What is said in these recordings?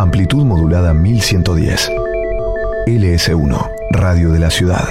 Amplitud modulada 1110. LS1, Radio de la Ciudad.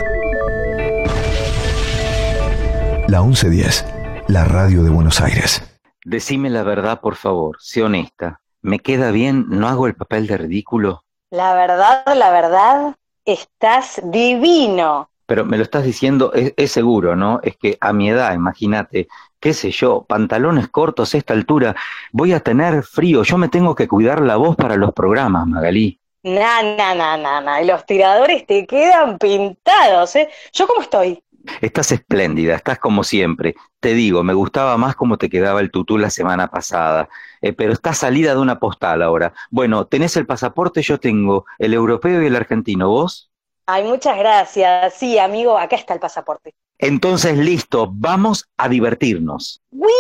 La 1110, la radio de Buenos Aires. Decime la verdad, por favor, sé honesta. ¿Me queda bien? ¿No hago el papel de ridículo? La verdad, la verdad, estás divino. Pero me lo estás diciendo, es, es seguro, ¿no? Es que a mi edad, imagínate, qué sé yo, pantalones cortos a esta altura, voy a tener frío, yo me tengo que cuidar la voz para los programas, Magalí. Na, na, na, na, na. Los tiradores te quedan pintados, ¿eh? ¿Yo cómo estoy? Estás espléndida, estás como siempre. Te digo, me gustaba más cómo te quedaba el tutú la semana pasada, eh, pero estás salida de una postal ahora. Bueno, tenés el pasaporte, yo tengo el europeo y el argentino, ¿vos? Ay, muchas gracias. Sí, amigo, acá está el pasaporte. Entonces, listo, vamos a divertirnos. ¡Wii!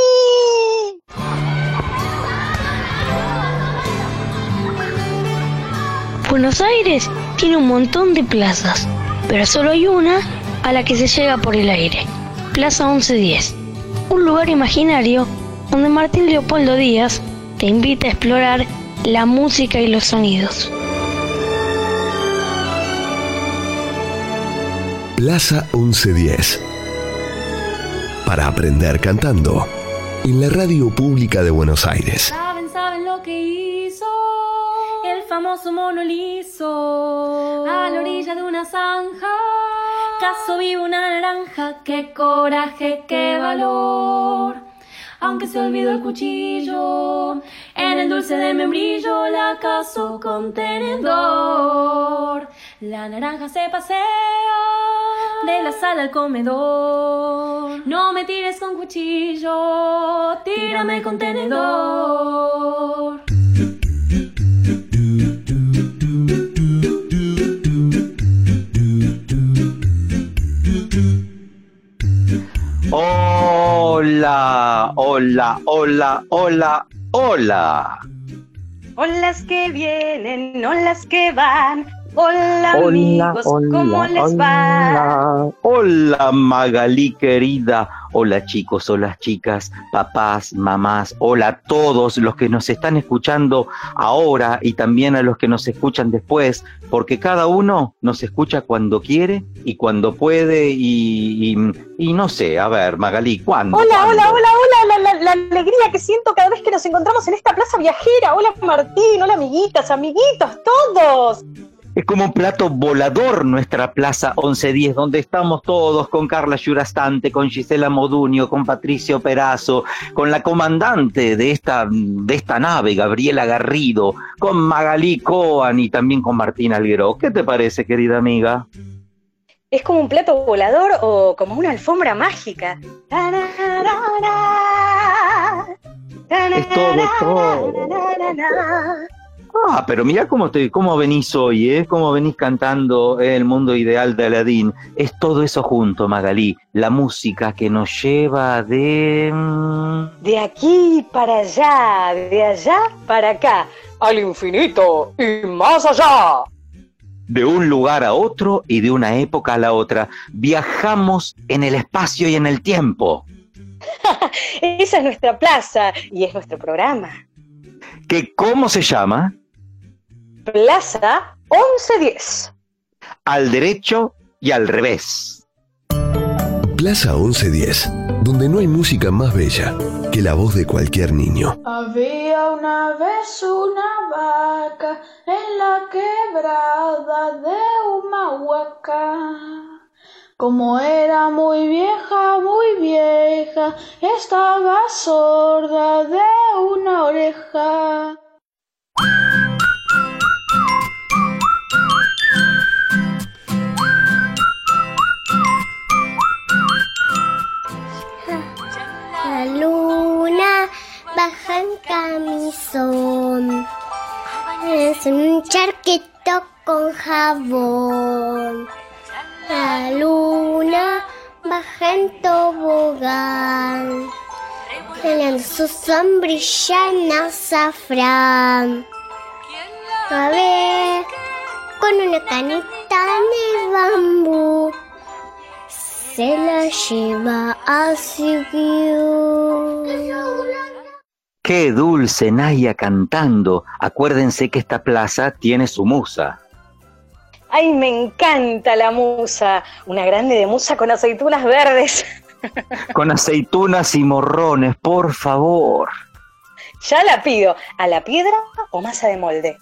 Buenos Aires tiene un montón de plazas, pero solo hay una a la que se llega por el aire. Plaza 1110. Un lugar imaginario donde Martín Leopoldo Díaz te invita a explorar la música y los sonidos. Plaza 1110. Para aprender cantando. En la radio pública de Buenos Aires. ¿Saben, saben lo que hizo? El famoso mono liso. A la orilla de una zanja. Caso vivo una naranja. Qué coraje, qué valor. Aunque se olvidó el cuchillo. En el dulce de membrillo la caso con tenedor. La naranja se pasea de la sala al comedor. No me tires con cuchillo, tírame con tenedor. Hola, hola, hola, hola, hola. Olas que vienen, olas que van. Hola, Hola, amigos, ¿cómo hola, les va? hola. Hola, Magalí querida. Hola, chicos, hola, chicas, papás, mamás. Hola a todos los que nos están escuchando ahora y también a los que nos escuchan después, porque cada uno nos escucha cuando quiere y cuando puede y, y- y no sé, a ver, Magalí, ¿cuándo? Hola, ¿Cuándo? hola, hola, hola, la, la- la alegría que siento cada vez que nos encontramos en esta plaza viajera. Hola Martín, hola amiguitas, amiguitos, todos. Es como un plato volador nuestra Plaza 1110, donde estamos todos con Carla Yurastante, con Gisela Moduño, con Patricio Perazo, con la comandante de esta, de esta nave, Gabriela Garrido, con Magalí Coan y también con Martín Alguero. ¿Qué te parece, querida amiga? ¿Es como un plato volador o como una alfombra mágica? Es todo, todo. Ah, pero mira cómo, te, cómo venís hoy, ¿eh? Cómo venís cantando El mundo ideal de Aladín. Es todo eso junto, Magalí. La música que nos lleva de... mm, De aquí para allá, de allá para acá, al infinito y más allá. de un lugar a otro y de una época a la otra. Viajamos en el espacio y en el tiempo. Esa es nuestra plaza y es nuestro programa. ¿Que cómo se llama? Plaza 1110. Al derecho y al revés. Plaza 1110. Donde no hay música más bella que la voz de cualquier niño. Había una vez una vaca en la quebrada de Humahuaca. Como era muy vieja, muy vieja, estaba sorda de una oreja. La luna baja en camisón. Es un charquito con jabón. La luna baja en tobogán. Teniendo su sombrilla en azafrán. A ver, con una canita de bambú se la lleva a su Qué dulce Naya cantando. Acuérdense que esta plaza tiene su musa. Ay, me encanta la musa. Una grande de musa con aceitunas verdes. Con aceitunas y morrones, por favor. Ya la pido. ¿A la piedra o masa de molde?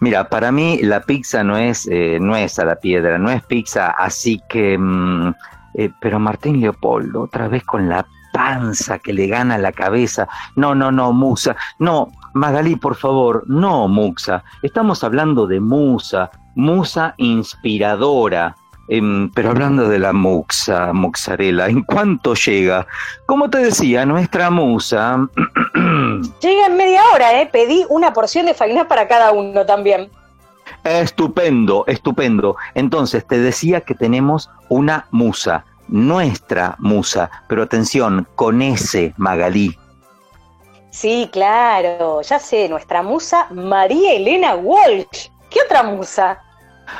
Mira, para mí la pizza no es, eh, no es a la piedra, no es pizza, así que... Mm, eh, pero Martín Leopoldo, otra vez con la panza que le gana la cabeza. No, no, no, Musa. No, Magalí, por favor, no, Muxa. Estamos hablando de Musa, Musa inspiradora. Em, pero hablando de la muxa, mozzarella, ¿en cuánto llega? Como te decía, nuestra musa... llega en media hora, ¿eh? Pedí una porción de faina para cada uno también. Estupendo, estupendo. Entonces, te decía que tenemos una musa, nuestra musa, pero atención, con ese Magalí. Sí, claro, ya sé, nuestra musa María Elena Walsh. ¿Qué otra musa?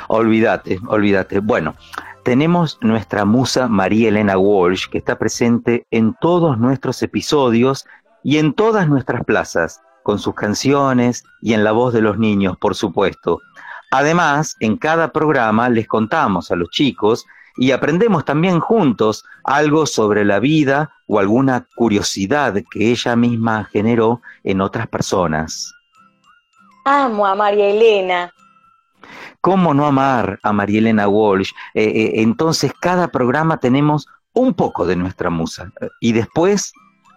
Olvídate, olvídate. Bueno, tenemos nuestra musa María Elena Walsh, que está presente en todos nuestros episodios y en todas nuestras plazas, con sus canciones y en la voz de los niños, por supuesto. Además, en cada programa les contamos a los chicos y aprendemos también juntos algo sobre la vida o alguna curiosidad que ella misma generó en otras personas. Amo a María Elena. ¿Cómo no amar a María Elena Walsh? Eh, eh, entonces, cada programa tenemos un poco de nuestra musa y después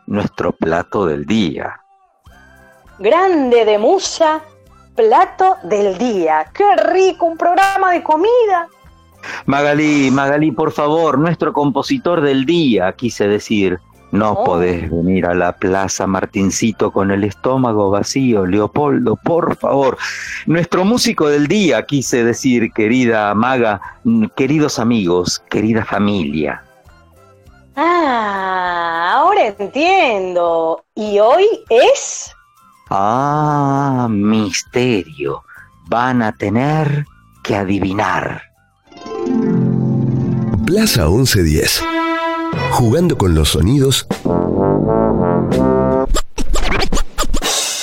nuestro plato del día. Grande de musa, plato del día. ¡Qué rico! Un programa de comida. Magalí, Magalí, por favor, nuestro compositor del día, quise decir. No oh. podés venir a la plaza Martincito con el estómago vacío, Leopoldo, por favor. Nuestro músico del día, quise decir, querida Maga, mm, queridos amigos, querida familia. Ah, ahora entiendo. ¿Y hoy es? Ah, misterio. Van a tener que adivinar. Plaza 1110. Jugando con los sonidos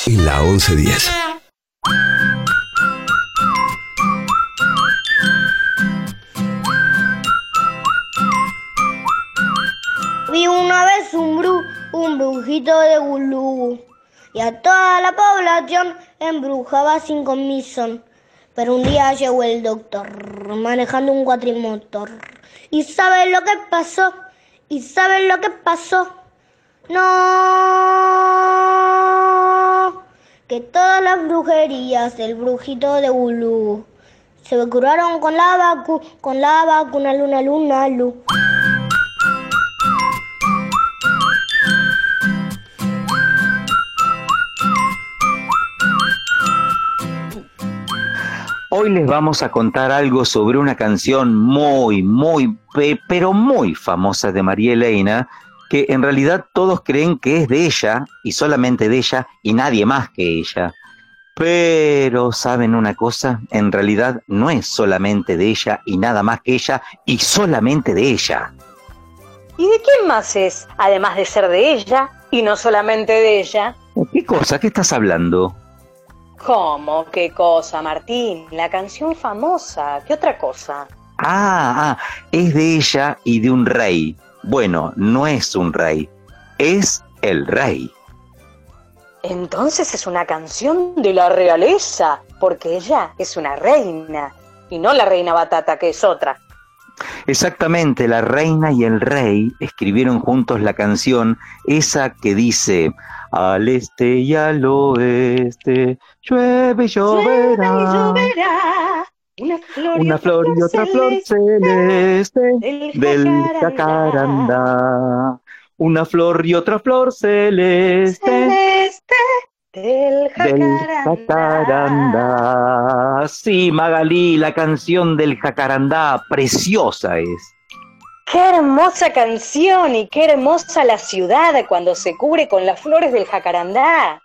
en la 1110. Vi una vez un bru, un brujito de Gulú y a toda la población embrujaba sin comisión. Pero un día llegó el doctor manejando un cuatrimotor. ¿Y sabes lo que pasó? ¿Y sabes lo que pasó? No. Que todas las brujerías del brujito de Ulu se curaron con la vacuna, con la vacuna luna luna luna. Hoy les vamos a contar algo sobre una canción muy, muy, pero muy famosa de María Elena, que en realidad todos creen que es de ella y solamente de ella y nadie más que ella. Pero, ¿saben una cosa? En realidad no es solamente de ella y nada más que ella y solamente de ella. ¿Y de quién más es? Además de ser de ella y no solamente de ella. ¿Qué cosa? ¿Qué estás hablando? ¿Cómo? ¿Qué cosa, Martín? La canción famosa. ¿Qué otra cosa? Ah, ah, es de ella y de un rey. Bueno, no es un rey, es el rey. Entonces es una canción de la realeza, porque ella es una reina, y no la reina Batata, que es otra. Exactamente, la reina y el rey escribieron juntos la canción, esa que dice, al este y al oeste, llueve y lloverá. Una flor, y otra flor celeste del jacarandá. Una flor y otra flor celeste. del jacarandá. Sí, Magalí, la canción del jacarandá, preciosa es. Qué hermosa canción y qué hermosa la ciudad cuando se cubre con las flores del jacarandá.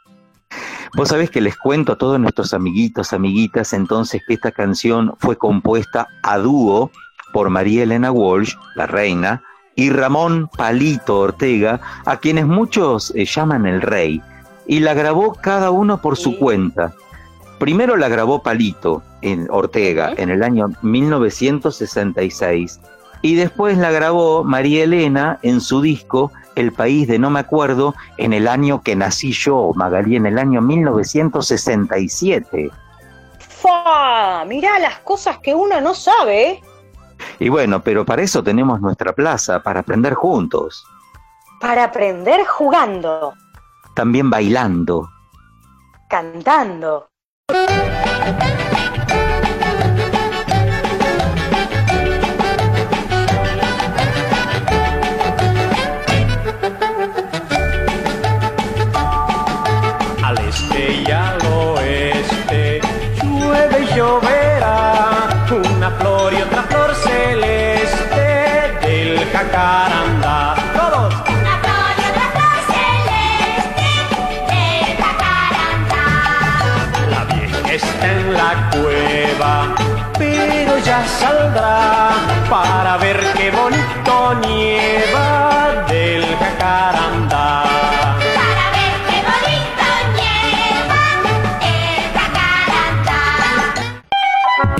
Vos sabés que les cuento a todos nuestros amiguitos, amiguitas, entonces que esta canción fue compuesta a dúo por María Elena Walsh, la reina, y Ramón Palito Ortega, a quienes muchos eh, llaman el rey. y la grabó cada uno por su cuenta. Primero la grabó Palito en Ortega en el año 1966 y después la grabó María Elena en su disco El País de No Me Acuerdo en el año que nací yo, Magalí, en el año 1967. ¡Fa! Mirá las cosas que uno no sabe. ¿eh? Y bueno, pero para eso tenemos nuestra plaza, para aprender juntos. Para aprender jugando. También bailando. Cantando.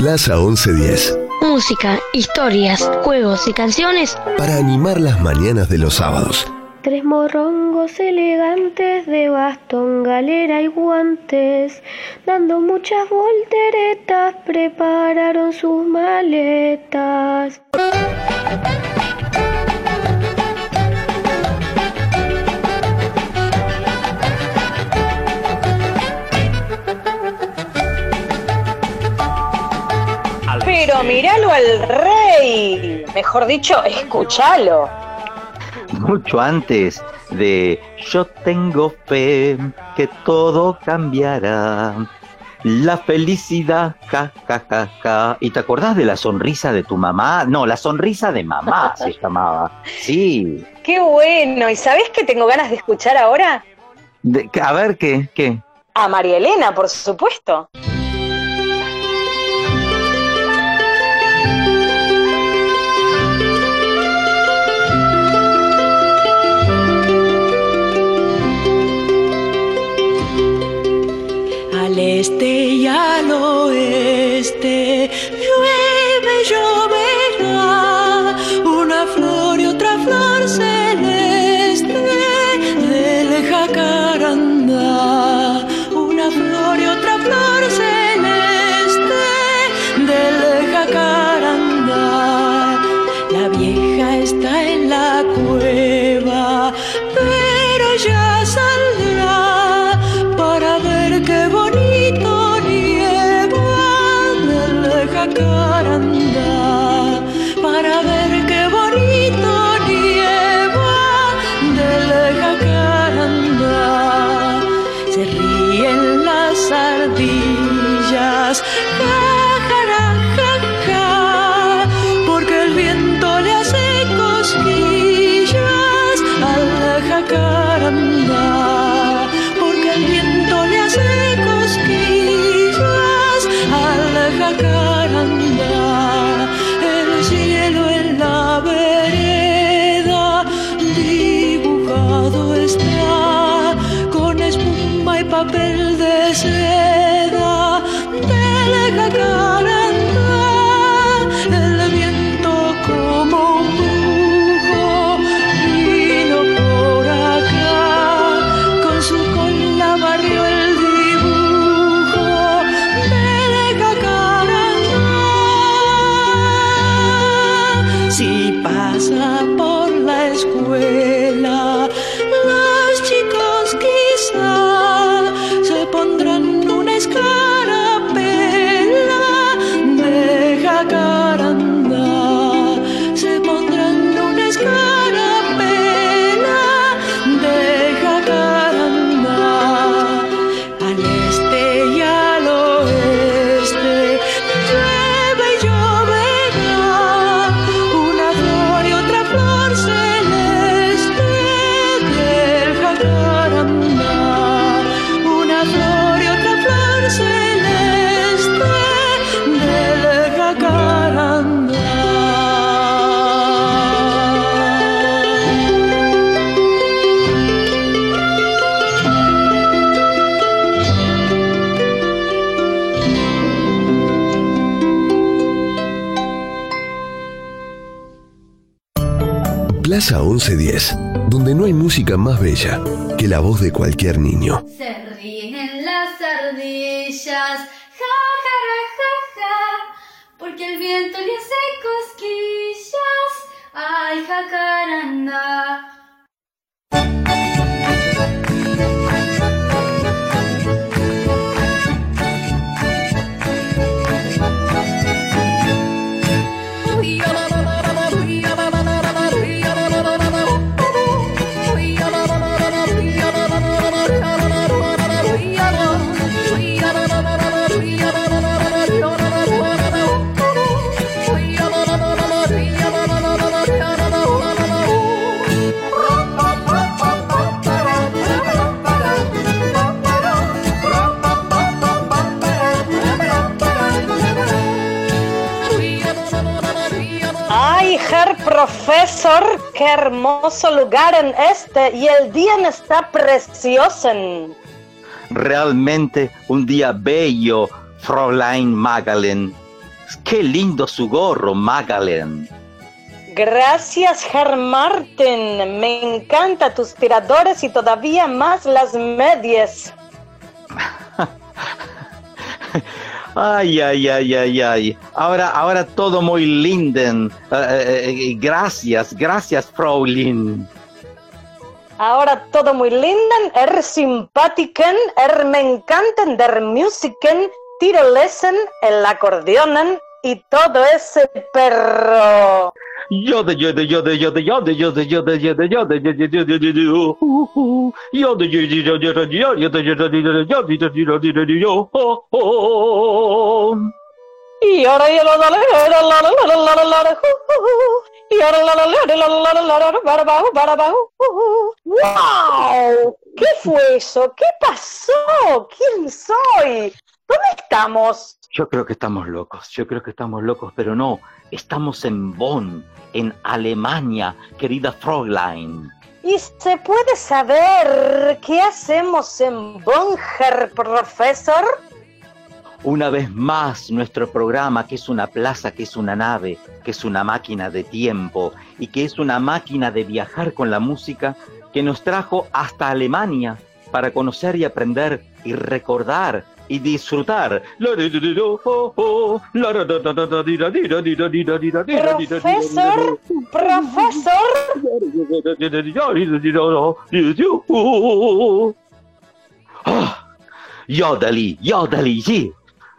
Plaza 1110. Música, historias, juegos y canciones Para animar las mañanas de los sábados. Tres morrongos elegantes de bastón, galera y guantes, dando muchas volteretas, prepararon sus maletas. Pero míralo al rey. Mejor dicho, escúchalo. Mucho antes de Yo tengo fe que todo cambiará. La felicidad, ja, ja, ja, ja. ¿Y te acordás de la sonrisa de tu mamá? No, la sonrisa de mamá se llamaba. Sí. Qué bueno. ¿Y sabés qué tengo ganas de escuchar ahora? De- a ver, ¿qué? ¿Qué? A María Elena, por supuesto. Oeste llueve, lloverá ardillas, Plaza 1110, donde no hay música más bella que la voz de cualquier niño. Se ríen las ardillas, ja, ja, ja, ja, porque el viento le hace cosquillas. Ay, jacaranda. Profesor, qué hermoso lugar en este y el día está precioso. Realmente un día bello, Fräulein Magalen. Qué lindo su gorro, Magalen. Gracias, Herr Martin. Me encanta tus tiradores y todavía más las medias. Ay, ay, ay, ay, ay. Ahora, ahora todo muy linden. Eh, eh, eh, gracias, gracias, Fraulein. Ahora todo muy lindo, er simpátiken, er me encantan der Musiken, Tirolesen, el acordeonen y todo ese perro. Yode, yode, yode, yode, yode, yode, yode, yode, yode, yode, yo, uh, uh. Yode, yode, yode, yode, yode, yode, yode, yode, yode, yode, yode, yode, yo, oh, oh. Y ahora y ahora la la la la la la la la la la y ahora para abajo para abajo wow qué fue eso qué pasó quién soy dónde estamos Yo creo que estamos locos, yo creo que estamos locos, pero no, estamos en Bonn, en Alemania, querida Fräulein. y se puede saber qué hacemos en Bonn Herr Profesor Una vez más, nuestro programa, que es una plaza, que es una nave, que es una máquina de tiempo y que es una máquina de viajar con la música, que nos trajo hasta Alemania para conocer y aprender y recordar y disfrutar. Profesor, profesor. Ah, Yodeli, yodeli, sì.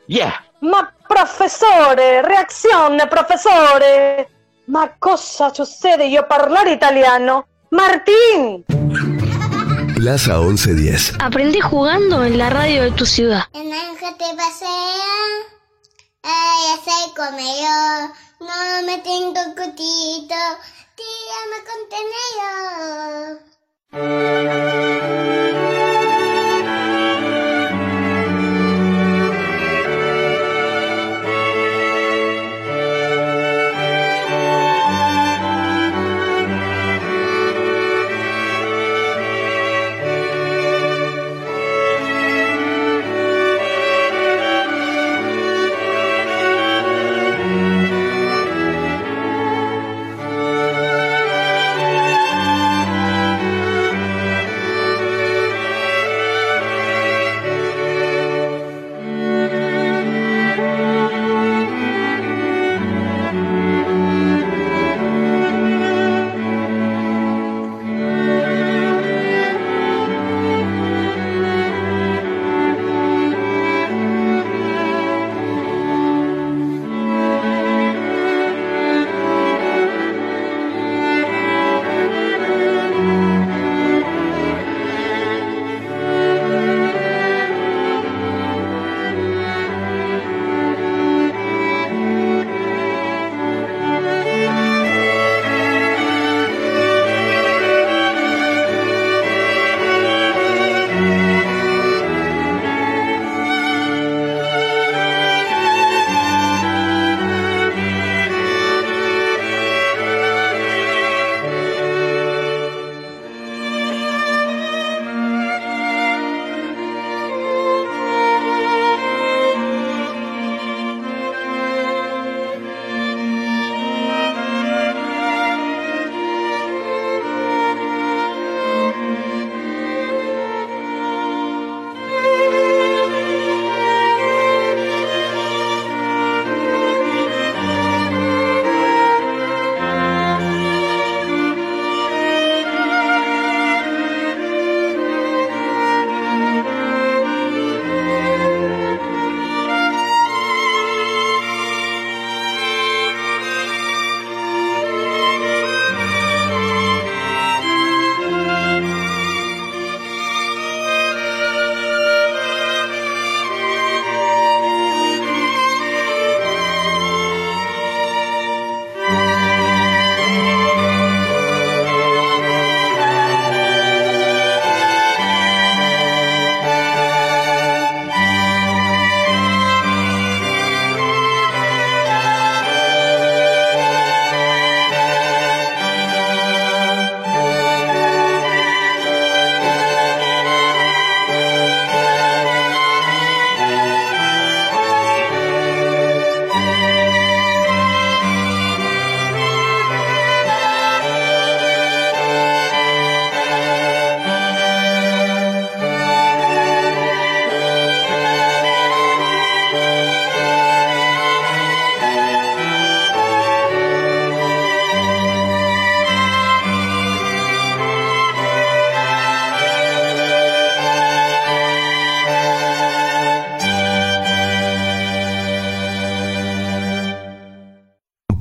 Yeah. Ma professore, reazione, professore! Ma cosa succede io parlare italiano? Martín! Plaza 1110. Aprendí jugando en la radio de tu ciudad. El ángel te pasea, ay, se come yo, no me tengo cutito, tírame contenedor.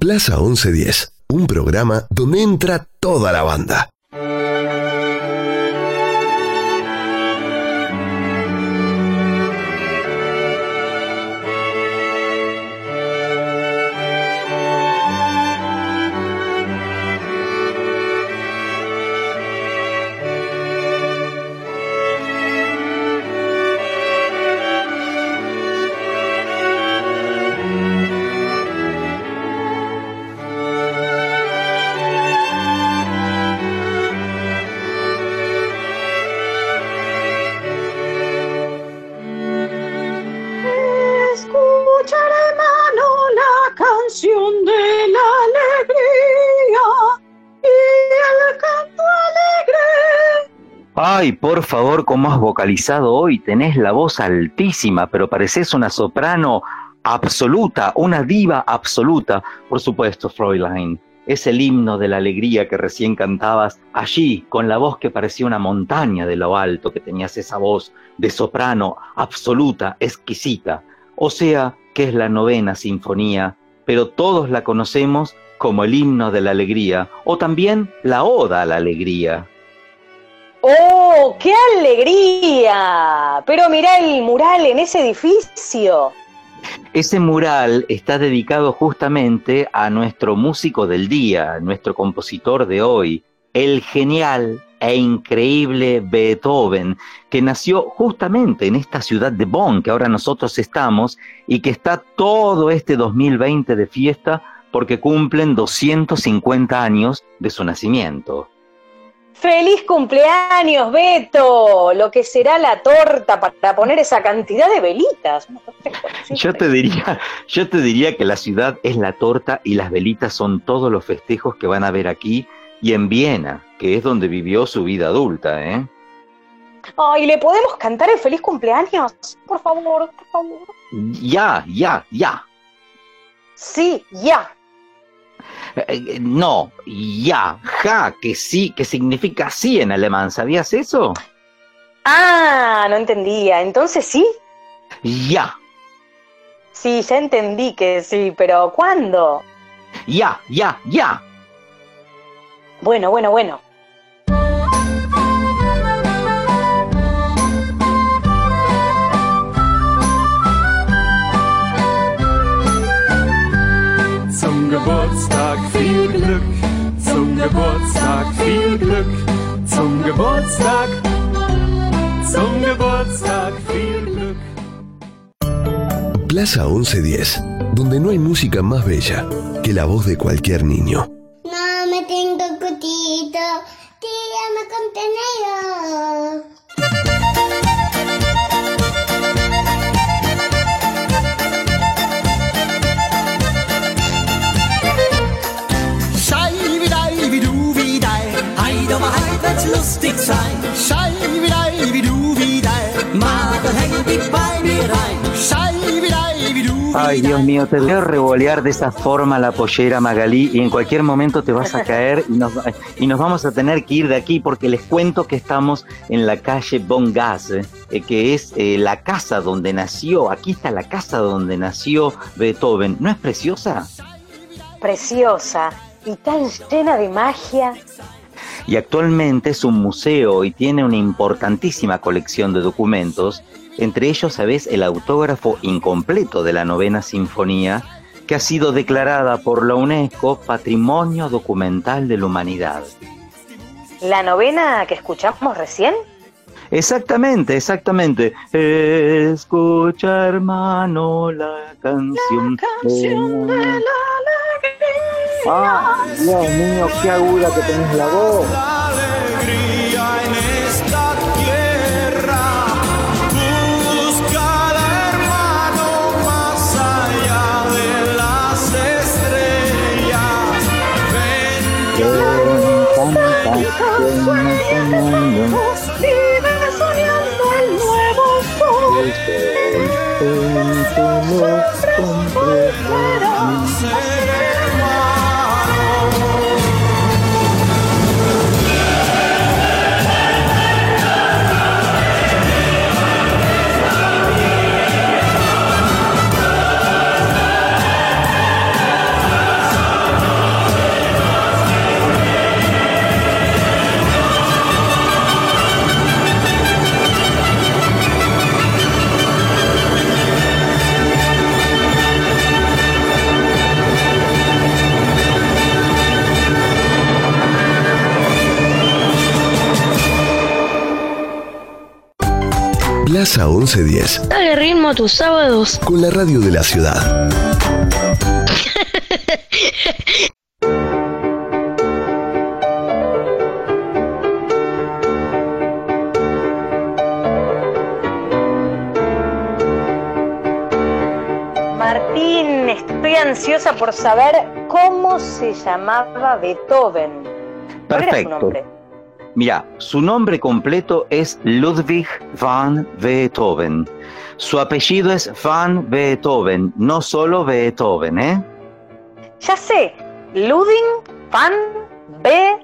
Plaza 1110, un programa donde entra toda la banda. Ay, por favor, cómo has vocalizado hoy. Tenés la voz altísima, pero pareces una soprano absoluta, una diva absoluta. Por supuesto, Fräulein. Es el himno de la alegría que recién cantabas allí, con la voz que parecía una montaña de lo alto, que tenías esa voz de soprano absoluta, exquisita. O sea, que es la novena sinfonía, pero todos la conocemos como el himno de la alegría, o también la oda a la alegría. ¡Oh, qué alegría! Pero mirá el mural en ese edificio. Ese mural está dedicado justamente a nuestro músico del día, nuestro compositor de hoy, el genial e increíble Beethoven, que nació justamente en esta ciudad de Bonn, que ahora nosotros estamos, y que está todo este 2020 de fiesta porque cumplen 250 años de su nacimiento. ¡Feliz cumpleaños, Beto! Lo que será la torta para poner esa cantidad de velitas. Yo te diría, yo te diría que la ciudad es la torta y las velitas son todos los festejos que van a ver aquí y en Viena, que es donde vivió su vida adulta, ¿eh? Ay, ¿le podemos cantar el feliz cumpleaños? Por favor, por favor. Ya, ya, ya. Sí, ya. Eh, eh, no, ya, ja, que sí, que significa sí en alemán, ¿sabías eso? Ah, no entendía. Entonces sí. Ya, Sí, ya entendí que sí, pero ¿cuándo? ya, ya, ya. Bueno, bueno, bueno. Zum Geburtstag viel Glück, zum Geburtstag viel Glück, zum Geburtstag, zum Geburtstag viel Glück. Plaza 1110, donde no hay música más bella que la voz de cualquier niño. No me tengo cutito, tírame contenedor. Schei Heid om heid, wird's lustig sein. Schei wie dei, wie du wie dei. Mater, häng dich bei mir rein. Schei wie dei, wie du wie Ay, Dios mío, te veo revolear de esa forma la pollera Magalí y en cualquier momento te vas a caer y nos, y nos vamos a tener que ir de aquí porque les cuento que estamos en la calle Bongasse, eh, que es eh, la casa donde nació, aquí está la casa donde nació Beethoven. ¿No es preciosa? Preciosa y tan llena de magia. Y actualmente es un museo y tiene una importantísima colección de documentos, entre ellos, sabes, el autógrafo incompleto de la novena sinfonía, que ha sido declarada por la UNESCO Patrimonio Documental de la Humanidad. ¿La novena que escuchamos recién? Exactamente, exactamente. Escucha, hermano, la canción. Canción de la alegría. Ah, Dios mío, qué aguda que tenés la voz. alegría en esta tierra. Busca al hermano más allá de las estrellas. Ven, Vive soñando el nuevo sol. Plaza 1110. Dale ritmo a tus sábados. Con la radio de la ciudad. Martín, estoy ansiosa por saber cómo se llamaba Beethoven. ¿Cuál era su Perfecto. nombre? Mira, su nombre completo es Ludwig van Beethoven. Su apellido es van Beethoven, no solo Beethoven, ¿eh? Ya sé, Ludwig van Beethoven.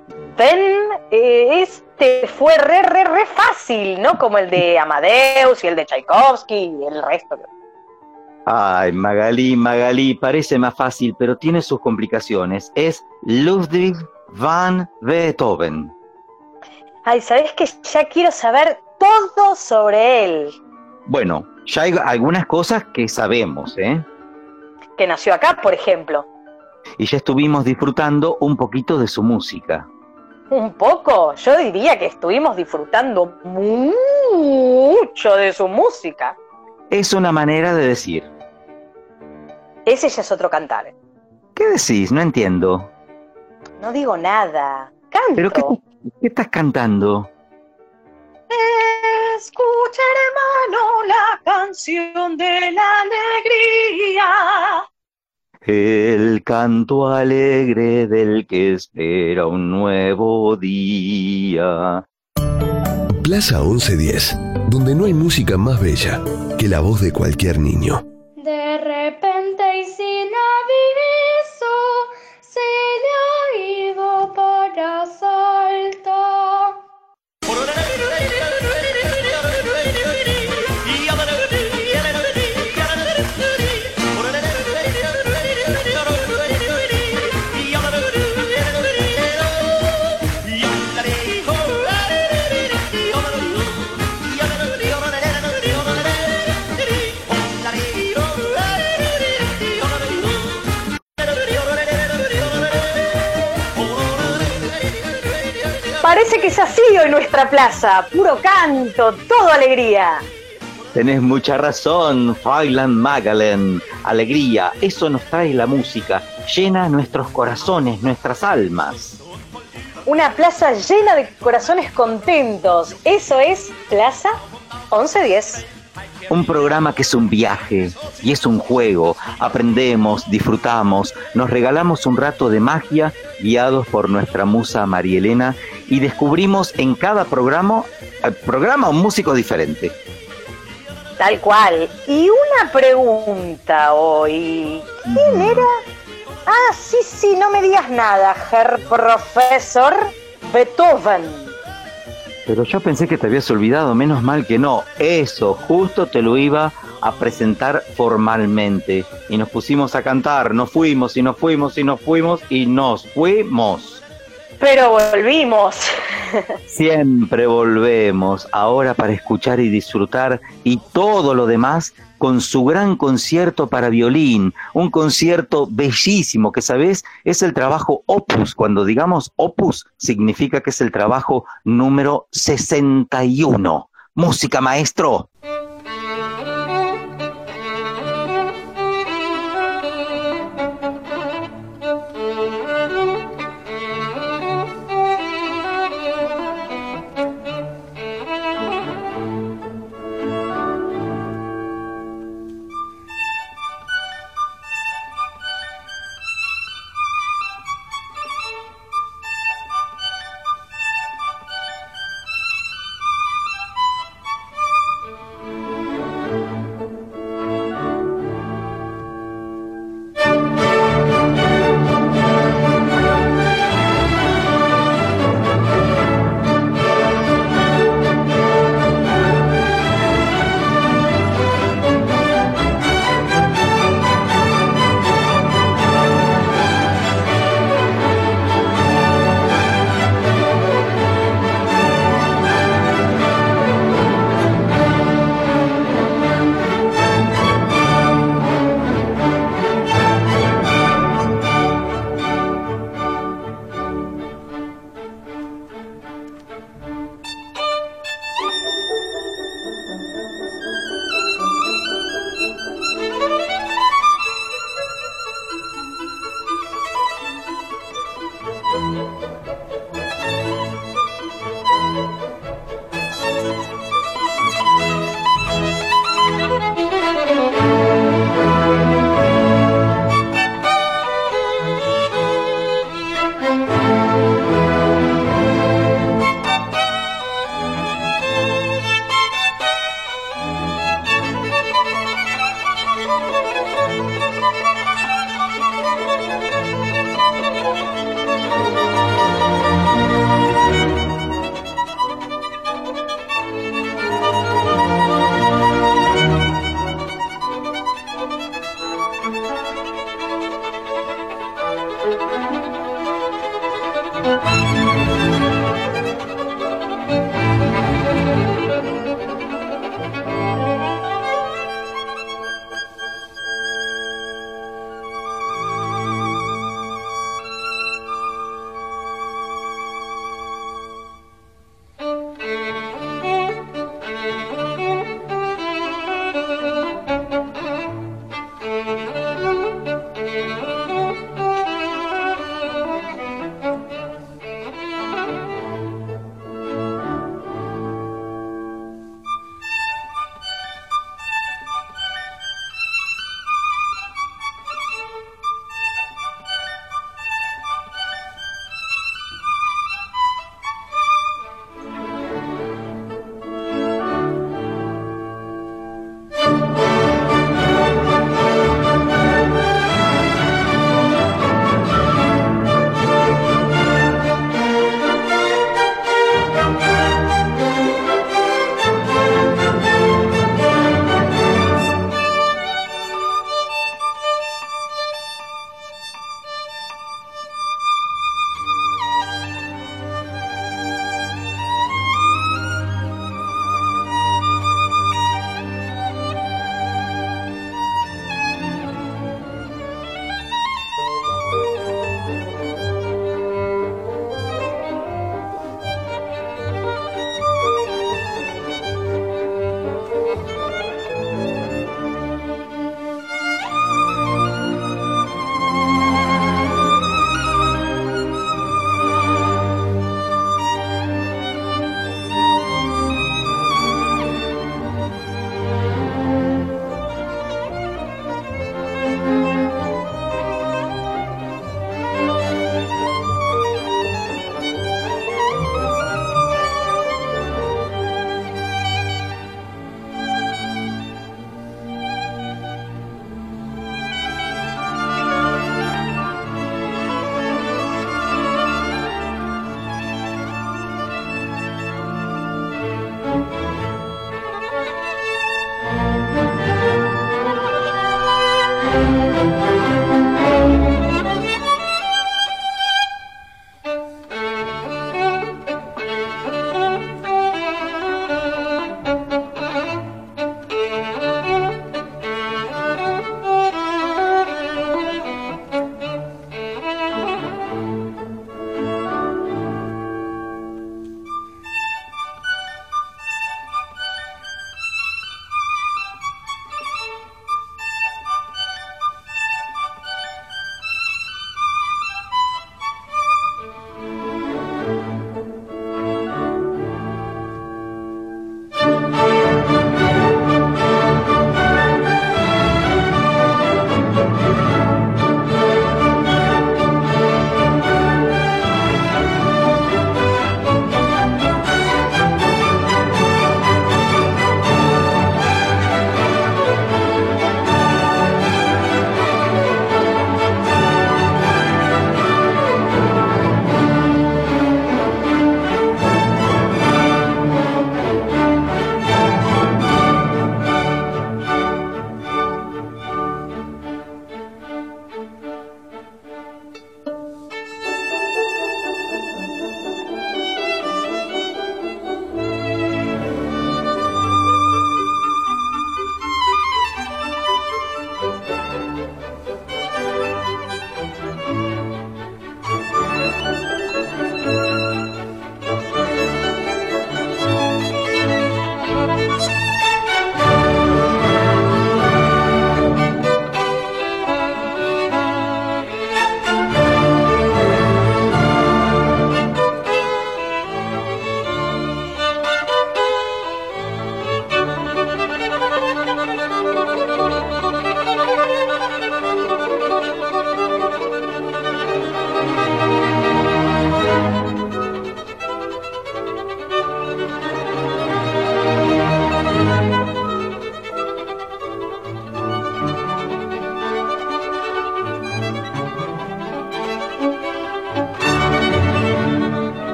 eh, este fue re, re, re fácil, ¿no? Como el de Amadeus y el de Tchaikovsky y el resto. Ay, Magalí, Magalí, parece más fácil, pero tiene sus complicaciones. Es Ludwig van Beethoven. Ay, ¿sabés que ya quiero saber todo sobre él? Bueno, ya hay algunas cosas que sabemos, ¿eh? Que nació acá, por ejemplo. Y ya estuvimos disfrutando un poquito de su música. Un poco, yo diría que estuvimos disfrutando mucho de su música. Es una manera de decir. Ese ya es otro cantar. ¿Qué decís? No entiendo. No digo nada. Canto. ¿Pero qué, qué estás cantando? Escucha, hermano, la canción de la alegría. El canto alegre del que espera un nuevo día. Plaza 1110, donde no hay música más bella que la voz de cualquier niño. De repente y sin aviso se le ha ido para Parece que es así hoy nuestra plaza. Puro canto, todo alegría. Tenés mucha razón, Failan Magalen. Alegría, eso nos trae la música. Llena nuestros corazones, nuestras almas. Una plaza llena de corazones contentos. Eso es Plaza 1110. Un programa que es un viaje y es un juego. Aprendemos, disfrutamos, nos regalamos un rato de magia guiados por nuestra musa María Elena y descubrimos en cada programa, eh, programa un músico diferente. Tal cual. Y una pregunta hoy. ¿Quién era? Ah, sí, sí, no me digas nada, Herr Profesor Beethoven. Pero yo pensé que te habías olvidado, menos mal que no. Eso, justo te lo iba a presentar formalmente. Y nos pusimos a cantar, nos fuimos y nos fuimos y nos fuimos y nos fuimos. Pero volvimos. Siempre volvemos, ahora para escuchar y disfrutar y todo lo demás con su gran concierto para violín, un concierto bellísimo que sabes es el trabajo opus, cuando digamos opus significa que es el trabajo número 61. Música maestro.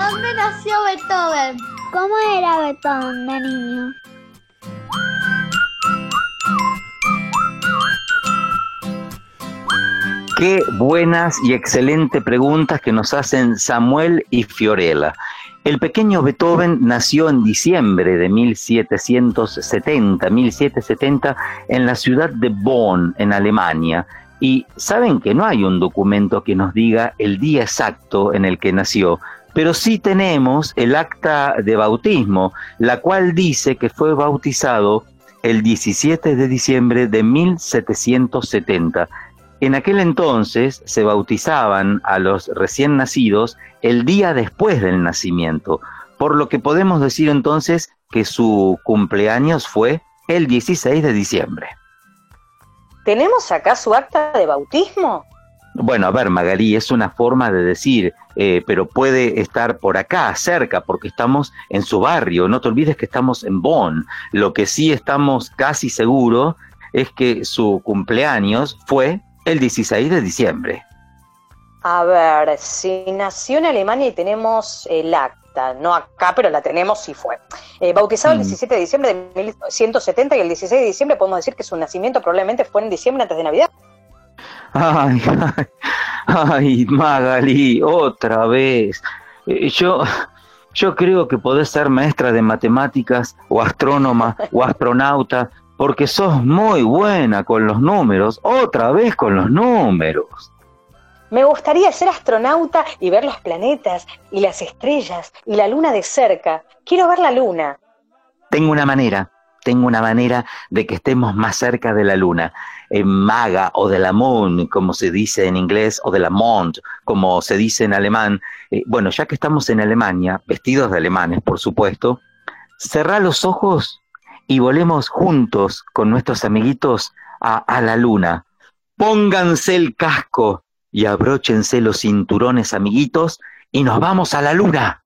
¿Dónde nació Beethoven? ¿Cómo era Beethoven de niño? Qué buenas y excelentes preguntas que nos hacen Samuel y Fiorella. El pequeño Beethoven nació en diciembre de 1770, 1770 en la ciudad de Bonn, en Alemania. Y saben que no hay un documento que nos diga el día exacto en el que nació, pero sí tenemos el acta de bautismo, la cual dice que fue bautizado el 17 de diciembre de 1770. En aquel entonces se bautizaban a los recién nacidos el día después del nacimiento, por lo que podemos decir entonces que su cumpleaños fue el 16 de diciembre. ¿Tenemos acá su acta de bautismo? Bueno, a ver, Magalí, es una forma de decir, eh, pero puede estar por acá, cerca, porque estamos en su barrio. No te olvides que estamos en Bonn. Lo que sí estamos casi seguros es que su cumpleaños fue el 16 de diciembre. A ver, si nació en Alemania y tenemos el acta no acá, pero la tenemos y fue. Eh, bautizado el Mm. 17 de diciembre de 1170 y el 16 de diciembre podemos decir que su nacimiento probablemente fue en diciembre antes de Navidad. Ay, ay, ay, Magali, otra vez. Eh, Yo, yo creo que podés ser maestra de matemáticas o astrónoma o astronauta porque sos muy buena con los números, otra vez con los números. Me gustaría ser astronauta y ver los planetas y las estrellas y la luna de cerca. Quiero ver la luna. Tengo una manera, tengo una manera de que estemos más cerca de la luna. En maga o de la moon, como se dice en inglés, o de la mond, como se dice en alemán. Eh, bueno, ya que estamos en Alemania, vestidos de alemanes, por supuesto, cerrá los ojos y volemos juntos con nuestros amiguitos a, a la luna. Pónganse el casco y abróchense los cinturones, amiguitos, y nos vamos a la luna.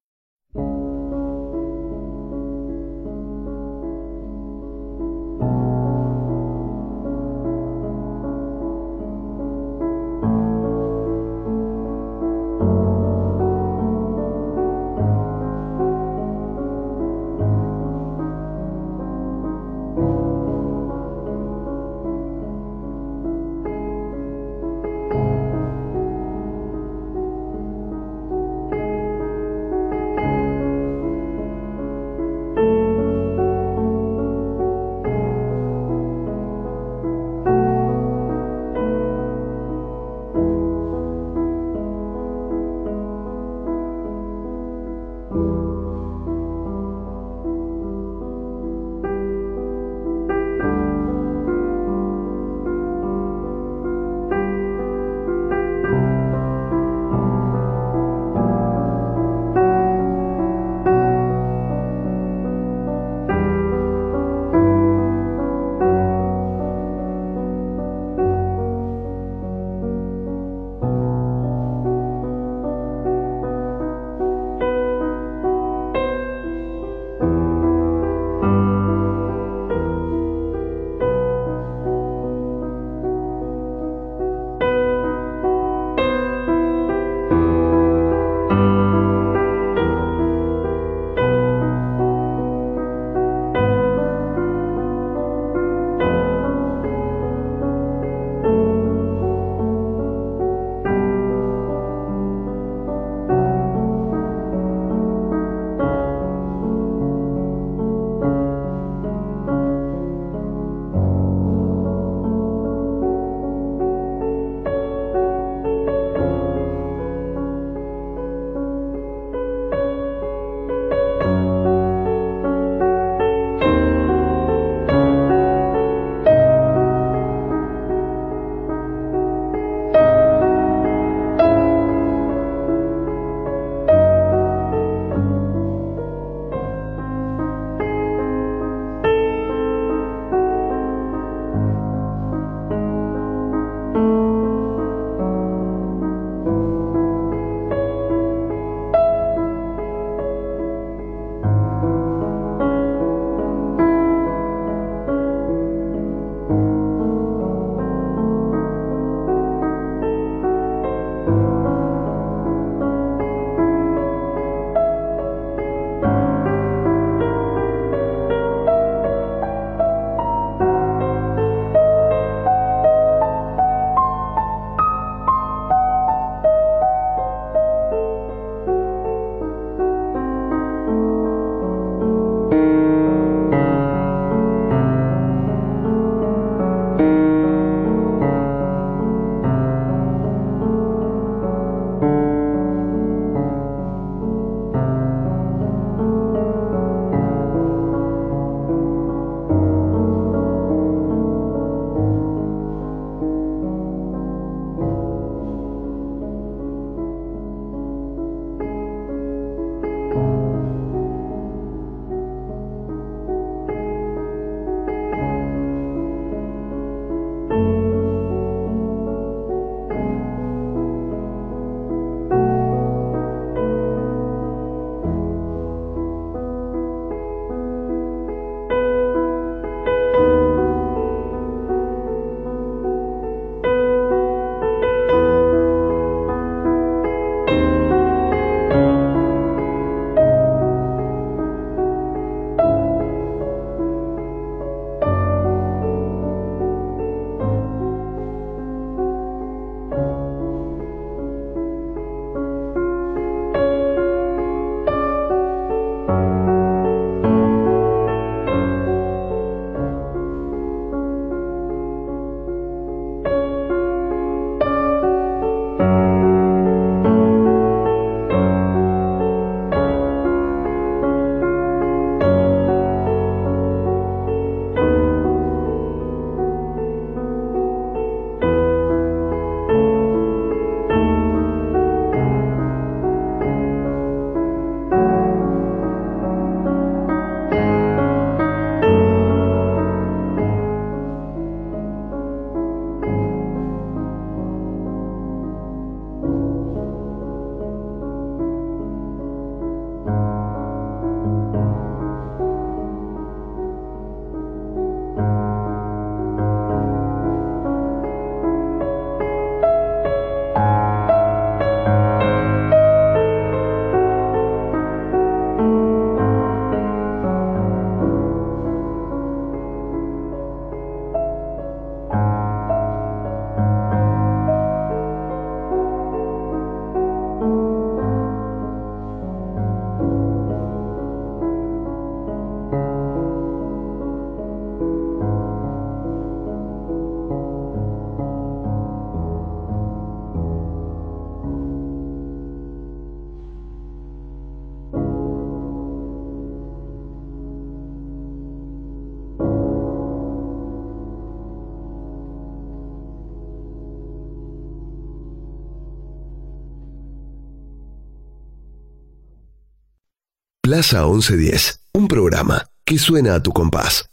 Plaza 1110, un programa que suena a tu compás.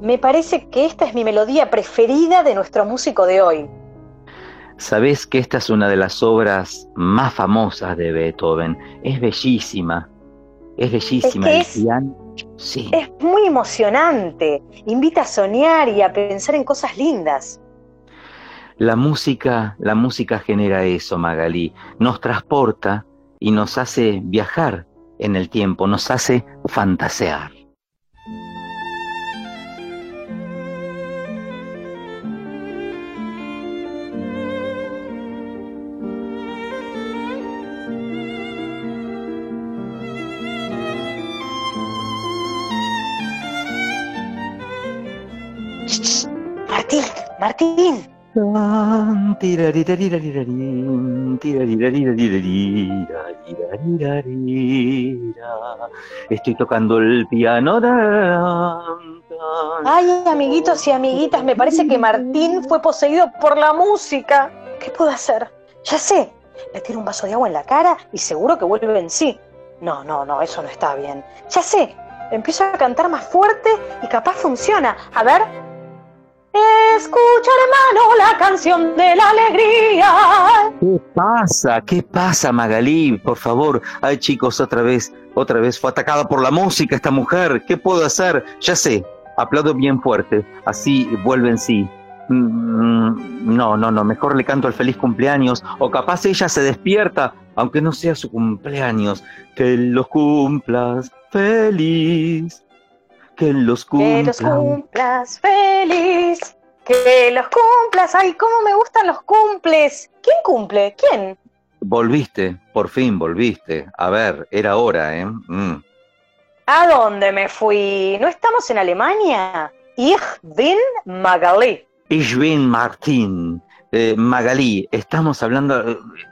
Me parece que esta es mi melodía preferida de nuestro músico de hoy. Sabés que esta es una de las obras más famosas de Beethoven. Es bellísima. Es bellísima. Es que El es- piano- Sí. Es muy emocionante. Invita a soñar y a pensar en cosas lindas. La música, la música genera eso, Magalí. Nos transporta y nos hace viajar en el tiempo, nos hace fantasear. Estoy tocando el piano. Ay, amiguitos y amiguitas, me parece que Martín fue poseído por la música. ¿Qué puedo hacer? Ya sé. Le tiro un vaso de agua en la cara y seguro que vuelve en sí. No, no, no, eso no está bien. Ya sé. Empiezo a cantar más fuerte y capaz funciona. A ver. Escucha, hermano, la canción de la alegría. ¿Qué pasa? ¿Qué pasa, Magalí? Por favor. Ay, chicos, otra vez, otra vez fue atacada por la música esta mujer. ¿Qué puedo hacer? Ya sé. Aplaudo bien fuerte. Así vuelve en sí. Mm, No, no, no. Mejor le canto el feliz cumpleaños. O capaz ella se despierta, aunque no sea su cumpleaños. Que los cumplas feliz. Que los Que los cumplas. cumplas feliz. Que los cumplas. Ay, cómo me gustan los cumples. ¿Quién cumple? ¿Quién? Volviste, por fin volviste. A ver, era hora, ¿eh? Mm. ¿A dónde me fui? ¿No estamos en Alemania? Ich bin Magali. Ich bin Martín. Eh, Magalí, estamos hablando.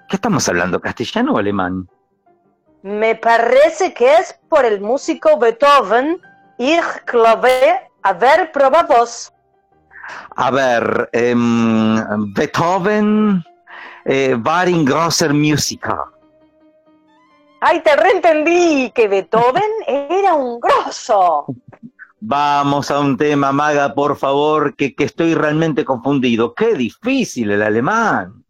¿Qué estamos hablando? ¿Castellano o alemán? Me parece que es por el músico Beethoven. Ich glaube, a ver, prueba vos. A ver, em, Beethoven eh, war in großer Musiker. Ay, te reentendí que Beethoven era un grosso. Vamos a un tema, Maga, por favor, que, que estoy realmente confundido. Qué difícil el alemán.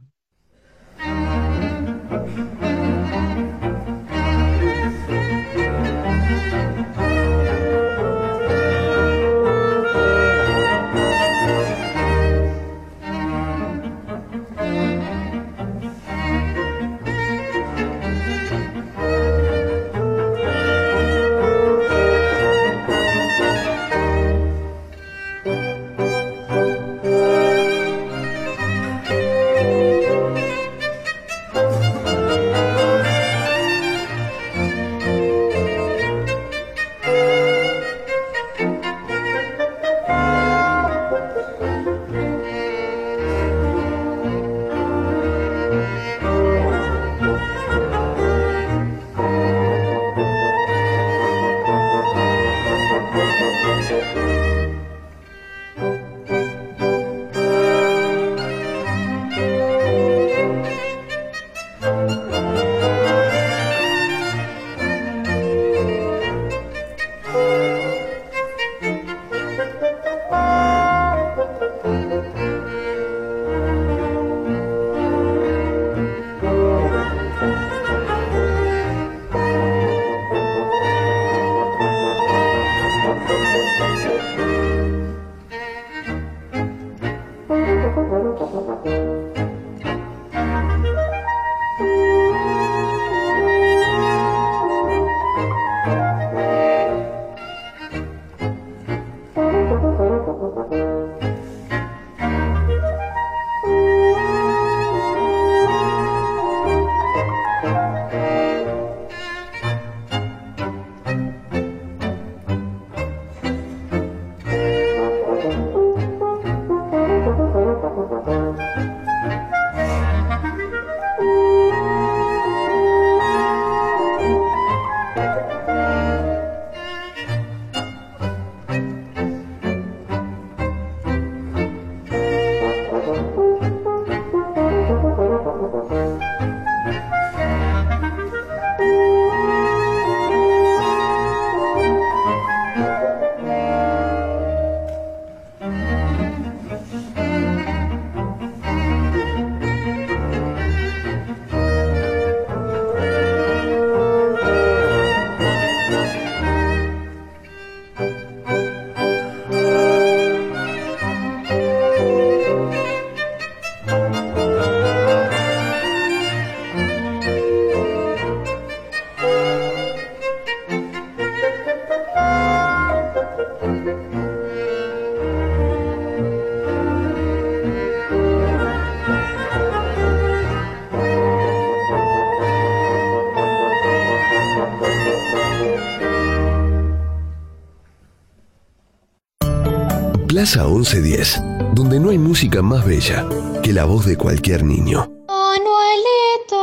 Plaza 1110, donde no hay música más bella que la voz de cualquier niño. Manuelito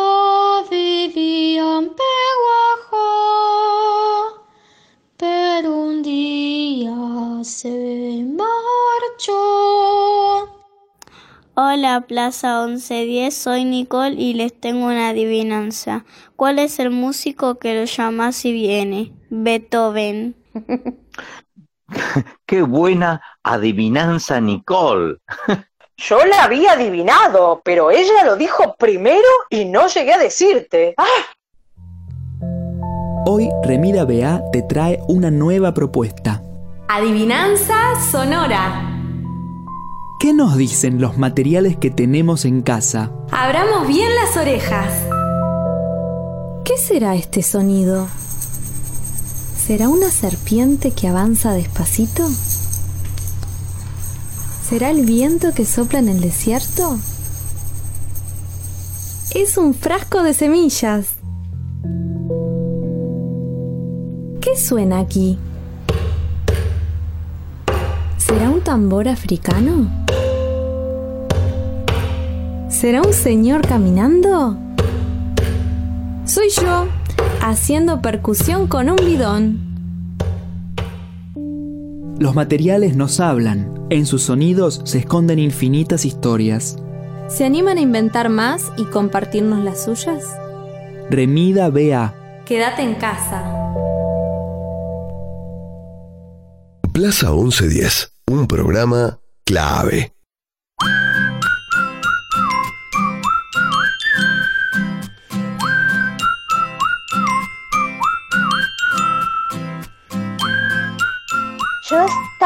vivía en Peguajó, pero un día se marchó. Hola Plaza 1110, soy Nicole y les tengo una adivinanza. ¿Cuál es el músico que lo llama si viene? Beethoven. Qué buena adivinanza, Nicole. Yo la había adivinado, pero ella lo dijo primero y no llegué a decirte. ¡Ah! Hoy Remida BA te trae una nueva propuesta. Adivinanza sonora. ¿Qué nos dicen los materiales que tenemos en casa? Abramos bien las orejas. ¿Qué será este sonido? ¿Será una serpiente que avanza despacito? ¿Será el viento que sopla en el desierto? Es un frasco de semillas. ¿Qué suena aquí? ¿Será un tambor africano? ¿Será un señor caminando? Soy yo, haciendo percusión con un bidón. Los materiales nos hablan. En sus sonidos se esconden infinitas historias. ¿Se animan a inventar más y compartirnos las suyas? Remida BA. Quédate en casa. Plaza 1110, un programa clave.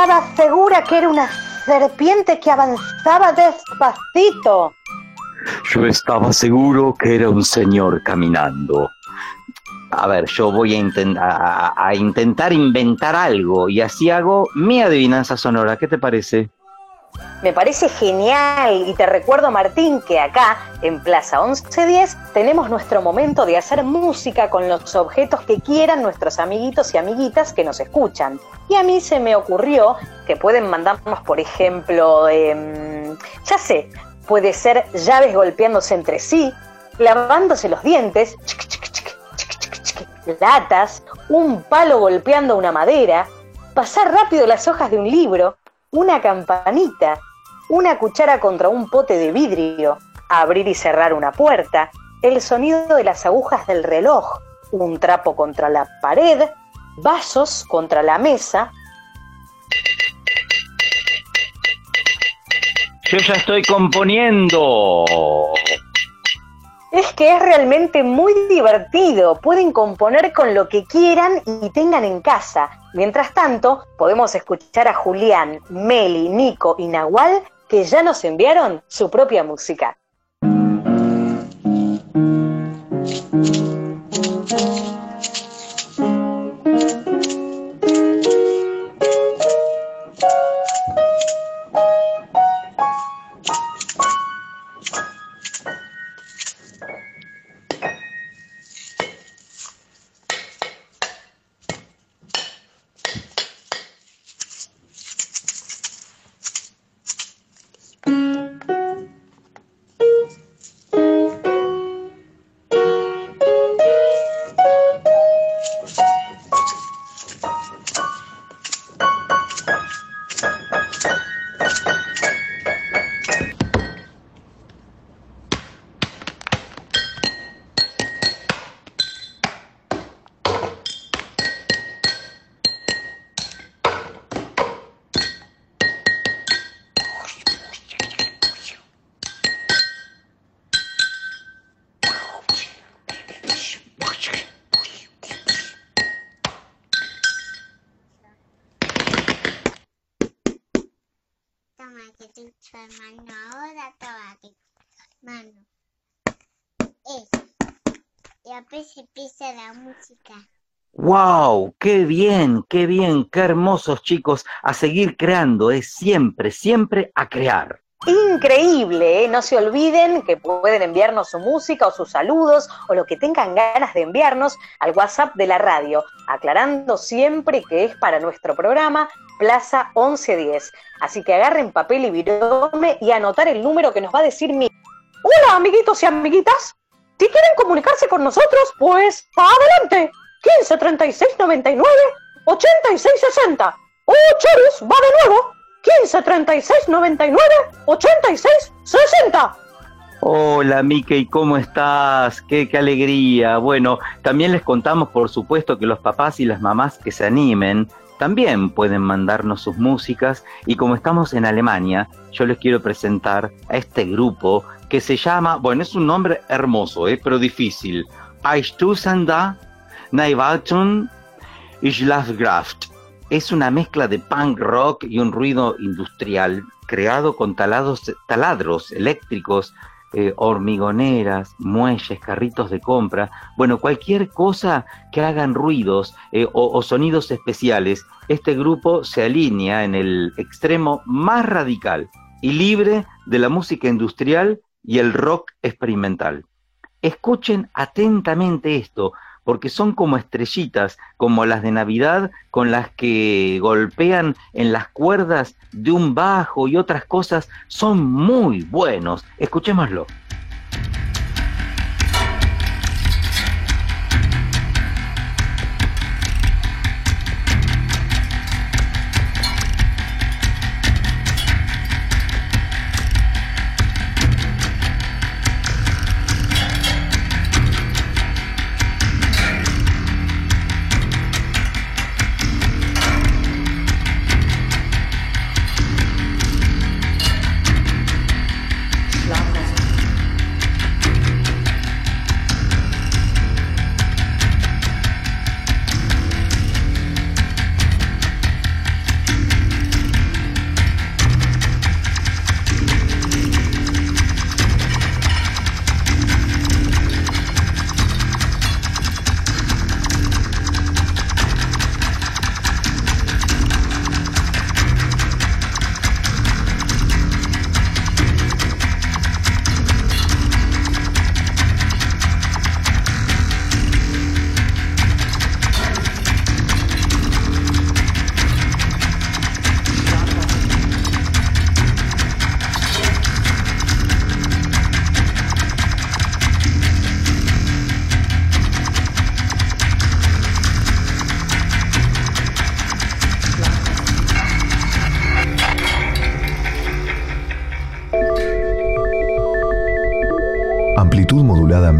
Estaba segura que era una serpiente que avanzaba despacito. Yo estaba seguro que era un señor caminando. A ver, yo voy a, a intentar inventar algo y así hago mi adivinanza sonora. ¿Qué te parece? Me parece genial y te recuerdo, Martín, que acá en Plaza 1110 tenemos nuestro momento de hacer música con los objetos que quieran nuestros amiguitos y amiguitas que nos escuchan. Y a mí se me ocurrió que pueden mandarnos, por ejemplo, em, ya sé, puede ser llaves golpeándose entre sí, lavándose los dientes, chiqui, chiqui, chiqui, latas, un palo golpeando una madera, pasar rápido las hojas de un libro, una campanita, una cuchara contra un pote de vidrio, abrir y cerrar una puerta, el sonido de las agujas del reloj, un trapo contra la pared, vasos contra la mesa. Yo ya estoy componiendo. Es que es realmente muy divertido. Pueden componer con lo que quieran y tengan en casa. Mientras tanto, podemos escuchar a Julián, Meli, Nico y Nahual que ya nos enviaron su propia música. Empieza la música. ¡Wow! ¡Qué bien! ¡Qué bien! ¡Qué hermosos chicos! A seguir creando, es siempre, siempre a crear. Increíble, ¿eh? no se olviden que pueden enviarnos su música o sus saludos o lo que tengan ganas de enviarnos al WhatsApp de la radio, aclarando siempre que es para nuestro programa Plaza 1110. Así que agarren papel y virome y anotar el número que nos va a decir mi. Hola, amiguitos y amiguitas. Si quieren comunicarse con nosotros, pues adelante. 15 36 99 86 60. ¡Oh, Chorus! ¡Va de nuevo! 15 36 99 86 60. Hola Mickey, ¿cómo estás? Qué, qué alegría. Bueno, también les contamos, por supuesto, que los papás y las mamás que se animen también pueden mandarnos sus músicas y como estamos en Alemania, yo les quiero presentar a este grupo que se llama, bueno, es un nombre hermoso, ¿eh? pero difícil. Eichtusanda Neivaltun Schlafgraft. Es una mezcla de punk rock y un ruido industrial creado con talados, taladros eléctricos, eh, hormigoneras, muelles, carritos de compra, bueno, cualquier cosa que hagan ruidos eh, o, o sonidos especiales, este grupo se alinea en el extremo más radical y libre de la música industrial y el rock experimental. Escuchen atentamente esto, porque son como estrellitas, como las de Navidad, con las que golpean en las cuerdas de un bajo y otras cosas, son muy buenos. Escuchémoslo.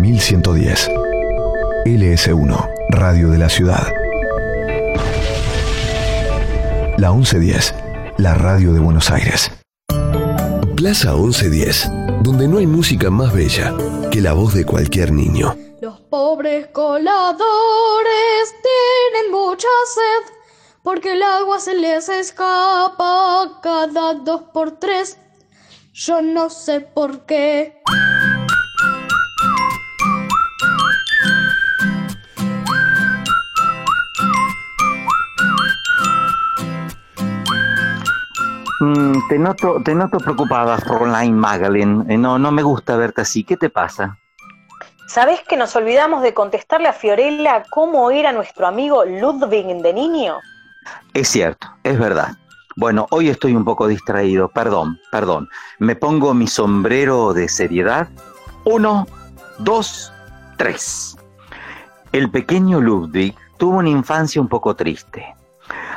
1110. LS1, Radio de la Ciudad. La 1110, la radio de Buenos Aires. Plaza 1110, donde no hay música más bella que la voz de cualquier niño. Los pobres coladores tienen mucha sed porque el agua se les escapa cada dos por tres. Yo no sé por qué. Te noto, te noto preocupada, Fräulein Magalin. Eh, no, no me gusta verte así. ¿Qué te pasa? ¿Sabés que nos olvidamos de contestarle a Fiorella cómo era nuestro amigo Ludwig de niño? Es cierto, es verdad. Bueno, hoy estoy un poco distraído, perdón, perdón. Me pongo mi sombrero de seriedad. Uno, dos, tres. El pequeño Ludwig tuvo una infancia un poco triste.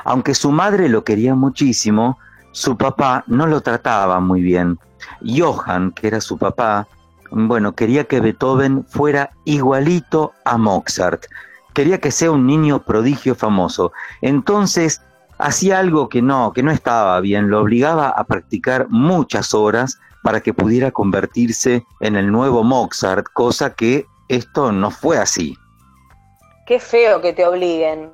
Aunque su madre lo quería muchísimo, su papá no lo trataba muy bien. Johann, que era su papá, bueno, quería que Beethoven fuera igualito a Mozart. Quería que sea un niño prodigio famoso. Entonces, hacía algo que no, que no estaba bien, lo obligaba a practicar muchas horas para que pudiera convertirse en el nuevo Mozart, cosa que esto no fue así. Qué feo que te obliguen.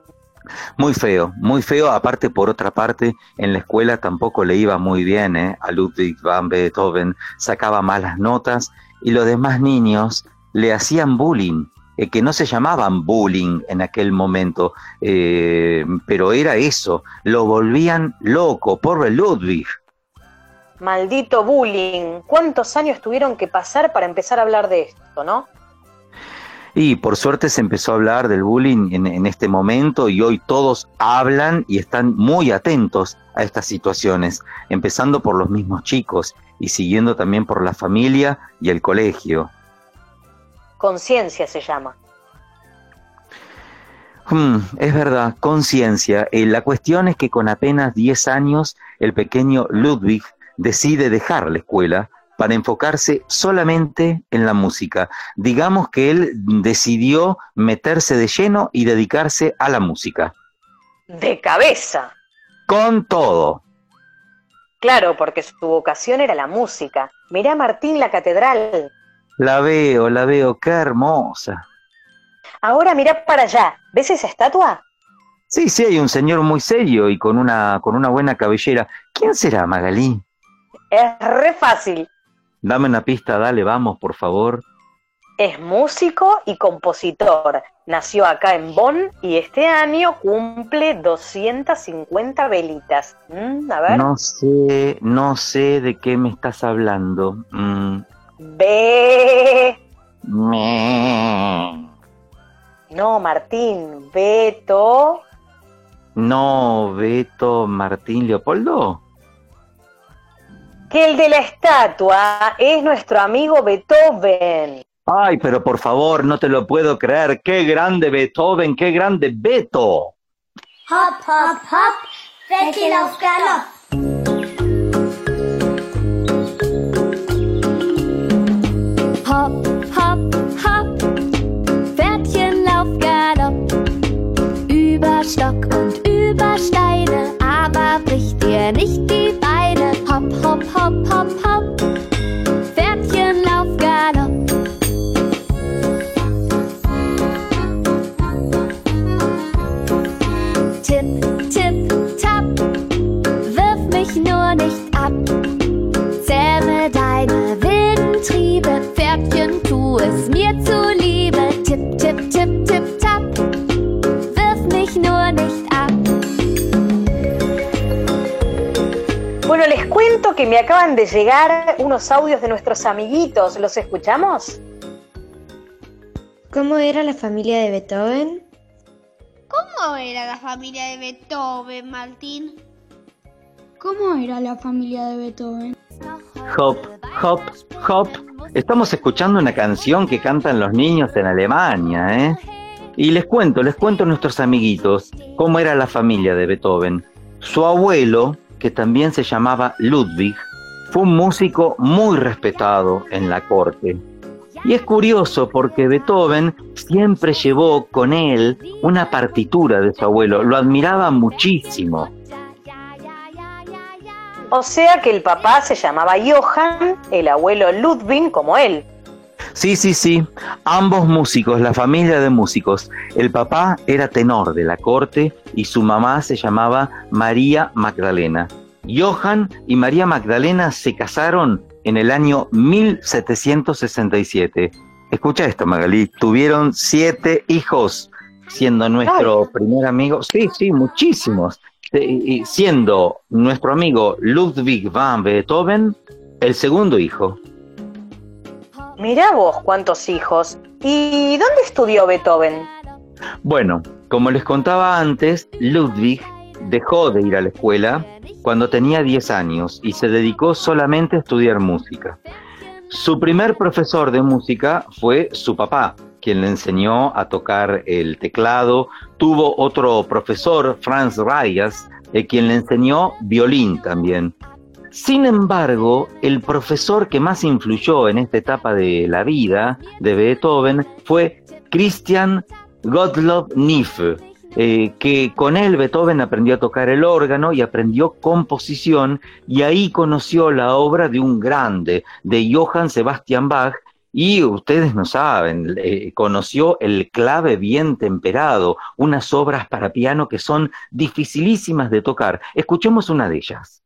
Muy feo, muy feo. Aparte, por otra parte, en la escuela tampoco le iba muy bien ¿eh? a Ludwig van Beethoven. Sacaba malas notas y los demás niños le hacían bullying, eh, que no se llamaban bullying en aquel momento, eh, pero era eso. Lo volvían loco, pobre Ludwig. Maldito bullying. ¿Cuántos años tuvieron que pasar para empezar a hablar de esto, no? Y por suerte se empezó a hablar del bullying en, en, este momento y hoy todos hablan y están muy atentos a estas situaciones, empezando por los mismos chicos y siguiendo también por la familia y el colegio. Conciencia se llama. Hmm, es verdad, conciencia. Eh, la cuestión es que con apenas 10 años el pequeño Ludwig decide dejar la escuela para enfocarse solamente en la música. Digamos que él decidió meterse de lleno y dedicarse a la música. De cabeza. Con todo. Claro, porque su vocación era la música. Mirá Martín la catedral. La veo, la veo, qué hermosa. Ahora mirá para allá. ¿Ves esa estatua? Sí, sí, hay un señor muy serio y con una, con una buena cabellera. ¿Quién será, Magalí? Es re fácil. Dame una pista, dale, vamos, por favor. Es músico y compositor. Nació acá en Bonn y este año cumple 250 velitas. Mm, a ver. No sé, no sé de qué me estás hablando. Mm. Ve. Me. No, Martín, Beto. No, Beto Martín Leopoldo. Que el de la estatua es nuestro amigo Beethoven. Ay, pero por favor, no te lo puedo creer. Qué grande Beethoven, qué grande Beto. Hop, hop, hop, Galopp. Les cuento que me acaban de llegar unos audios de nuestros amiguitos. ¿Los escuchamos? ¿Cómo era la familia de Beethoven? ¿Cómo era la familia de Beethoven, Martín? ¿Cómo era la familia de Beethoven? Hop, hop, hop. Estamos escuchando una canción que cantan los niños en Alemania, ¿eh? Y les cuento, les cuento a nuestros amiguitos cómo era la familia de Beethoven. Su abuelo, que también se llamaba Ludwig, fue un músico muy respetado en la corte. Y es curioso porque Beethoven siempre llevó con él una partitura de su abuelo, lo admiraba muchísimo. O sea que el papá se llamaba Johann, el abuelo Ludwig como él. Sí, sí, sí, ambos músicos, la familia de músicos. El papá era tenor de la corte y su mamá se llamaba María Magdalena. Johann y María Magdalena se casaron en el año 1767. Escucha esto, Magalí, tuvieron siete hijos, siendo nuestro primer amigo, sí, sí, muchísimos, y siendo nuestro amigo Ludwig van Beethoven el segundo hijo. Mirá vos cuántos hijos. ¿Y dónde estudió Beethoven? Bueno, como les contaba antes, Ludwig dejó de ir a la escuela cuando tenía 10 años y se dedicó solamente a estudiar música. Su primer profesor de música fue su papá, quien le enseñó a tocar el teclado. Tuvo otro profesor, Franz Reyes, eh, quien le enseñó violín también. Sin embargo, el profesor que más influyó en esta etapa de la vida de Beethoven fue Christian Gottlob Niefe, eh, que con él Beethoven aprendió a tocar el órgano y aprendió composición y ahí conoció la obra de un grande, de Johann Sebastian Bach, y ustedes no saben, eh, conoció el clave bien temperado, unas obras para piano que son dificilísimas de tocar. Escuchemos una de ellas.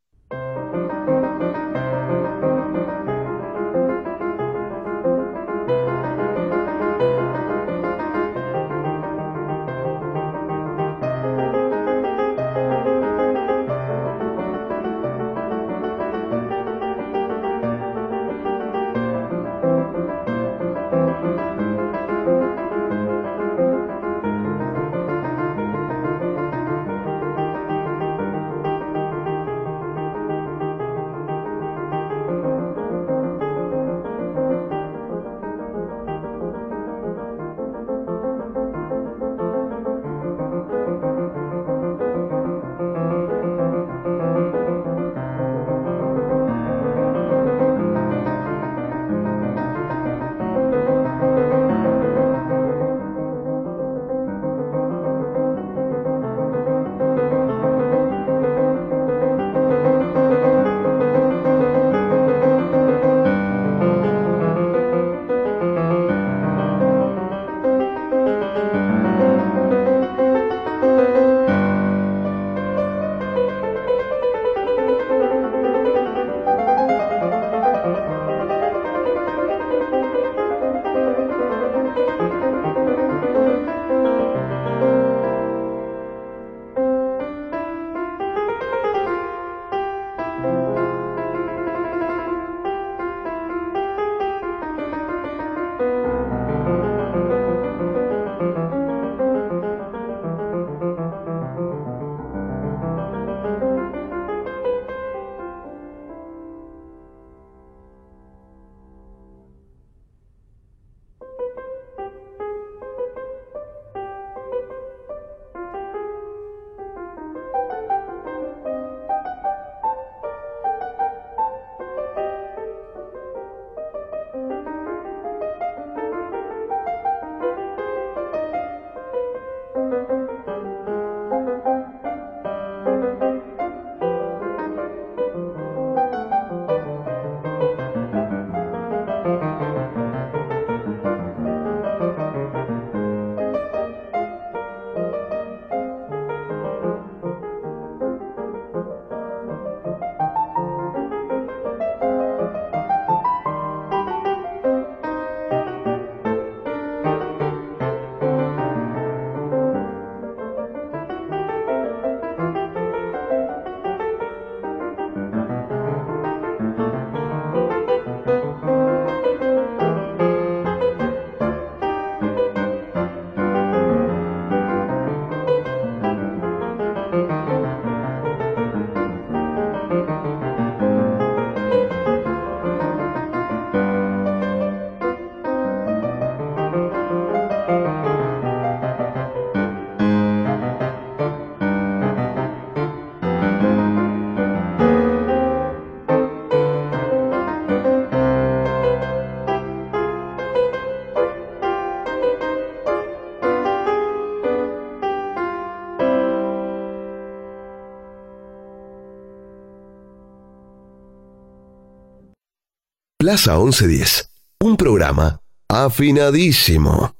Plaza 1110. Un programa afinadísimo.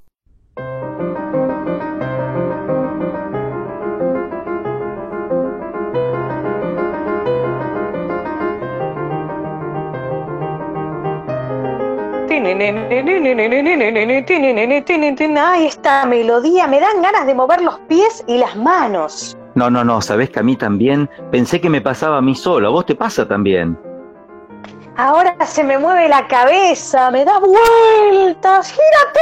Ay, esta melodía, me dan ganas de mover los pies y las manos. No, no, no, sabes que a mí también pensé que me pasaba a mí solo, a vos te pasa también. Se me mueve la cabeza, me da vueltas, gira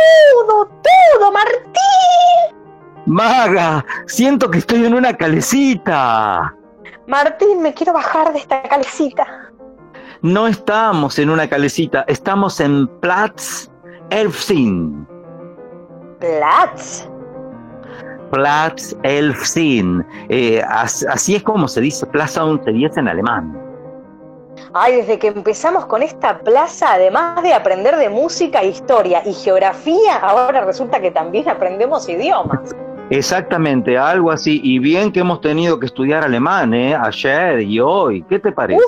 todo, todo, Martín. Maga, siento que estoy en una calecita. Martín, me quiero bajar de esta calecita. No estamos en una calecita, estamos en Platz Elfsinn. Platz. Platz Elfsinn. Eh, as- así es como se dice Plaza 1110 en alemán. Ay, desde que empezamos con esta plaza, además de aprender de música, historia y geografía, ahora resulta que también aprendemos idiomas. Exactamente, algo así. Y bien que hemos tenido que estudiar alemán, ¿eh? Ayer y hoy. ¿Qué te parece?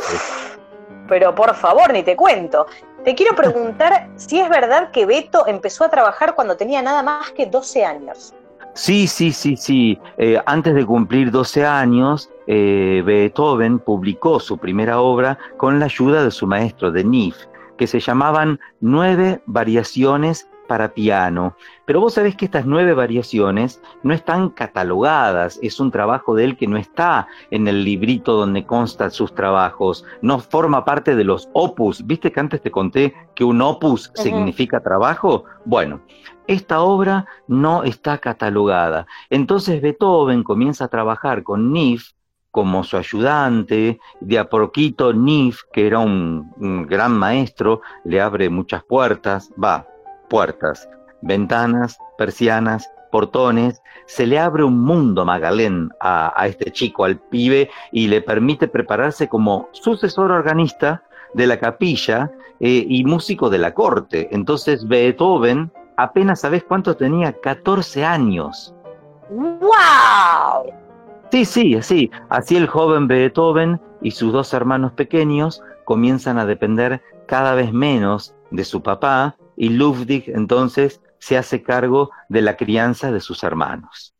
Pero por favor, ni te cuento. Te quiero preguntar si es verdad que Beto empezó a trabajar cuando tenía nada más que 12 años. Sí, sí, sí, sí. Eh, antes de cumplir 12 años, eh, Beethoven publicó su primera obra con la ayuda de su maestro, de Nif, que se llamaban Nueve Variaciones para piano. Pero vos sabés que estas nueve variaciones no están catalogadas, es un trabajo de él que no está en el librito donde constan sus trabajos, no forma parte de los opus. ¿Viste que antes te conté que un opus significa trabajo? Bueno, esta obra no está catalogada. Entonces Beethoven comienza a trabajar con Nif como su ayudante, de a poquito Nif, que era un, un gran maestro, le abre muchas puertas, va, puertas, ventanas, persianas, portones, se le abre un mundo Magalén a, a este chico, al pibe, y le permite prepararse como sucesor organista de la capilla eh, y músico de la corte. Entonces Beethoven, apenas sabes cuánto tenía, 14 años. ¡Wow! Sí, sí, sí. Así el joven Beethoven y sus dos hermanos pequeños comienzan a depender cada vez menos de su papá y Ludwig entonces se hace cargo de la crianza de sus hermanos.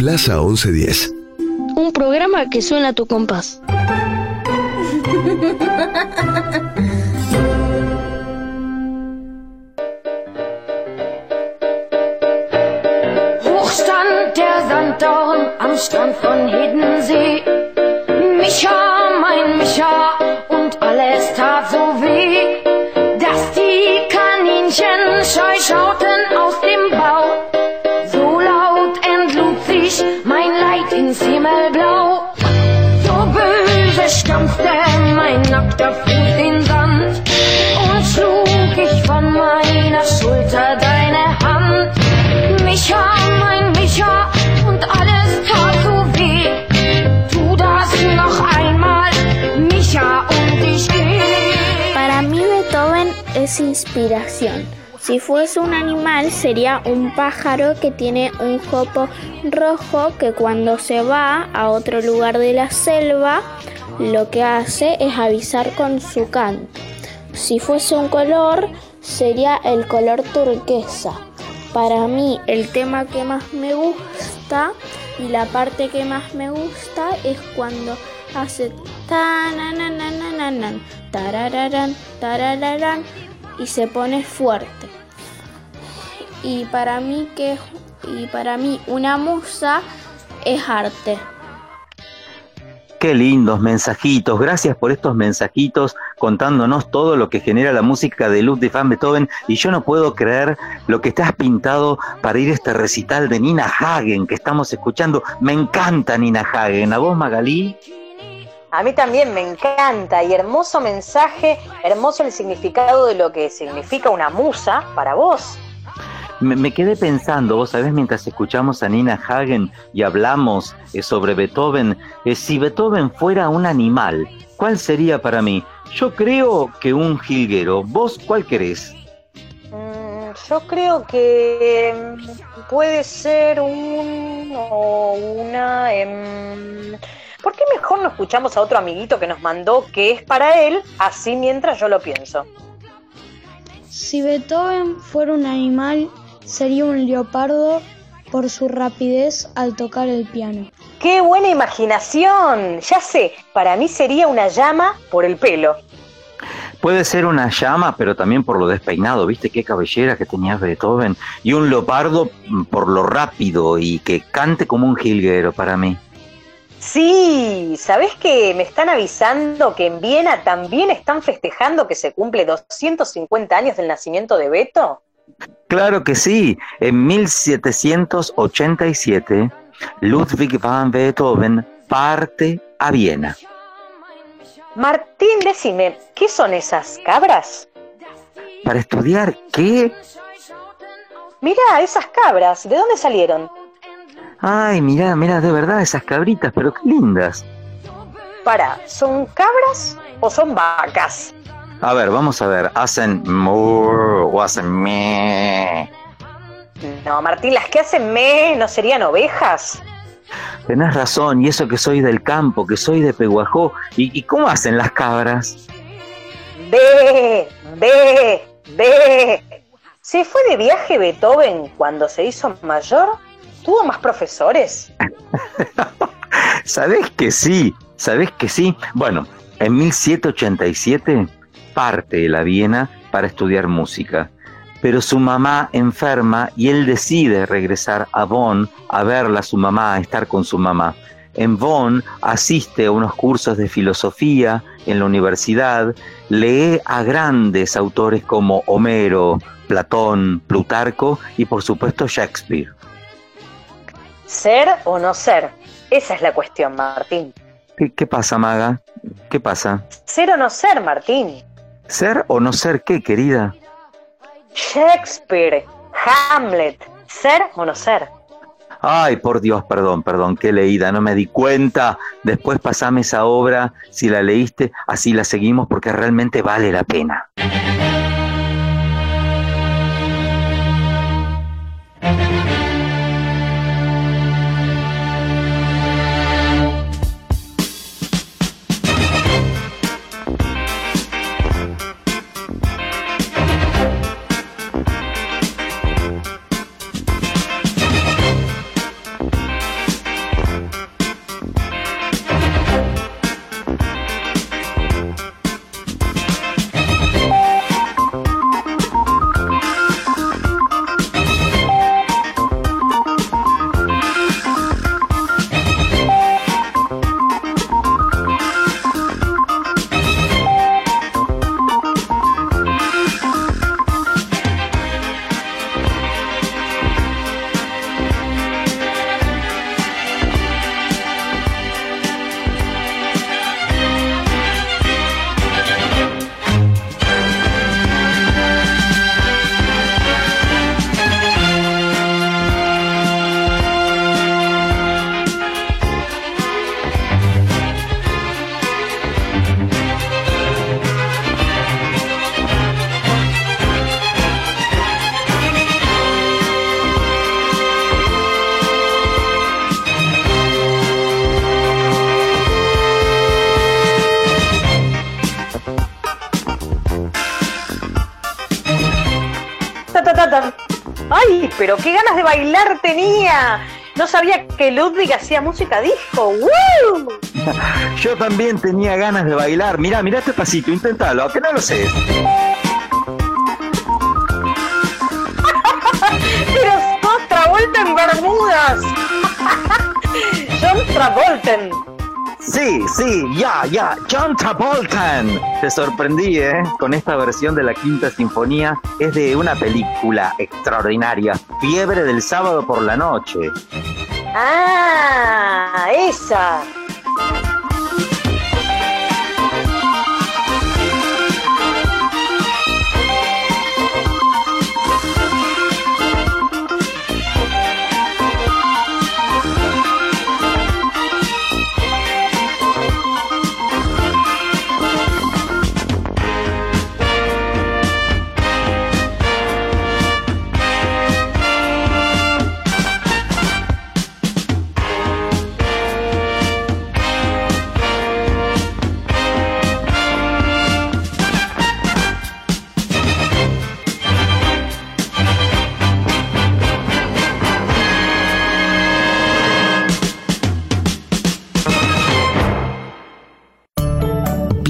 Plaza 1110. Un programa que suena a tu compás. Si fuese un animal sería un pájaro que tiene un jopo rojo que cuando se va a otro lugar de la selva lo que hace es avisar con su canto. Si fuese un color sería el color turquesa. Para mí el tema que más me gusta y la parte que más me gusta es cuando hace tarararán, tarararán y se pone fuerte. Y para mí que y para mí una musa es arte. Qué lindos mensajitos. Gracias por estos mensajitos contándonos todo lo que genera la música de Ludwig van Beethoven. Y yo no puedo creer lo que te has pintado para ir a este recital de Nina Hagen que estamos escuchando. Me encanta Nina Hagen. ¿A vos, Magalí? A mí también me encanta y hermoso mensaje, hermoso el significado de lo que significa una musa para vos. Me, me quedé pensando, vos sabés, mientras escuchamos a Nina Hagen y hablamos eh, sobre Beethoven, eh, si Beethoven fuera un animal, ¿cuál sería para mí? Yo creo que un jilguero. ¿Vos cuál querés? Mm, Yo creo que mm, puede ser un o una. em, ¿Por qué mejor no escuchamos a otro amiguito que nos mandó que es para él, así mientras yo lo pienso? Si Beethoven fuera un animal, sería un leopardo por su rapidez al tocar el piano. ¡Qué buena imaginación! Ya sé, para mí sería una llama por el pelo. Puede ser una llama, pero también por lo despeinado, ¿viste qué cabellera que tenía Beethoven? Y un leopardo mm, por lo rápido y que cante como un jilguero para mí. Sí, ¿sabés que me están avisando que en Viena también están festejando que se cumple 250 años del nacimiento de Beto? Claro que sí, en 1787 Ludwig van Beethoven parte a Viena. Martín, decime, ¿qué son esas cabras? ¿Para estudiar qué? Mirá, esas cabras, ¿de dónde salieron? Ay, mira, mira, de verdad esas cabritas, pero qué lindas. Para, ¿son cabras o son vacas? A ver, vamos a ver, ¿hacen mu o hacen me? No, Martín, las que hacen me no serían ovejas. Tenés razón, y eso que soy del campo, que soy de Peguajó. ¿Y, y cómo hacen las cabras? Ve, ve, ve. ¿Se fue de viaje Beethoven cuando se hizo mayor? ¿Tuvo más profesores? ¿Sabés que sí? ¿Sabés que sí? Bueno, en 1787 parte de la Viena para estudiar música, pero su mamá enferma y él decide regresar a Bonn a verla a su mamá, a estar con su mamá. En Bonn asiste a unos cursos de filosofía en la universidad, lee a grandes autores como Homero, Platón, Plutarco y por supuesto Shakespeare. ¿Ser o no ser? Esa es la cuestión, Martín. ¿Qué, qué pasa, Maga? ¿Qué pasa? ¿Ser o no ser, Martín? ¿Ser o no ser qué, querida? Shakespeare, Hamlet, ¿ser o no ser? Ay, por Dios, perdón, perdón, qué leída, no me di cuenta. Después pasame esa obra, si la leíste, así la seguimos porque realmente vale la pena. Pero qué ganas de bailar tenía. No sabía que Ludwig hacía música disco. ¡Woo! Yo también tenía ganas de bailar. Mirá, mirá este pasito, inténtalo, que no lo sé. Pero sos Travolta en Bermudas. John Travolten. Sí, sí, ya, ya, John Travolta. Te sorprendí, ¿eh? Con esta versión de la Quinta Sinfonía. Es de una película extraordinaria, Fiebre del sábado por la noche. Ah, esa.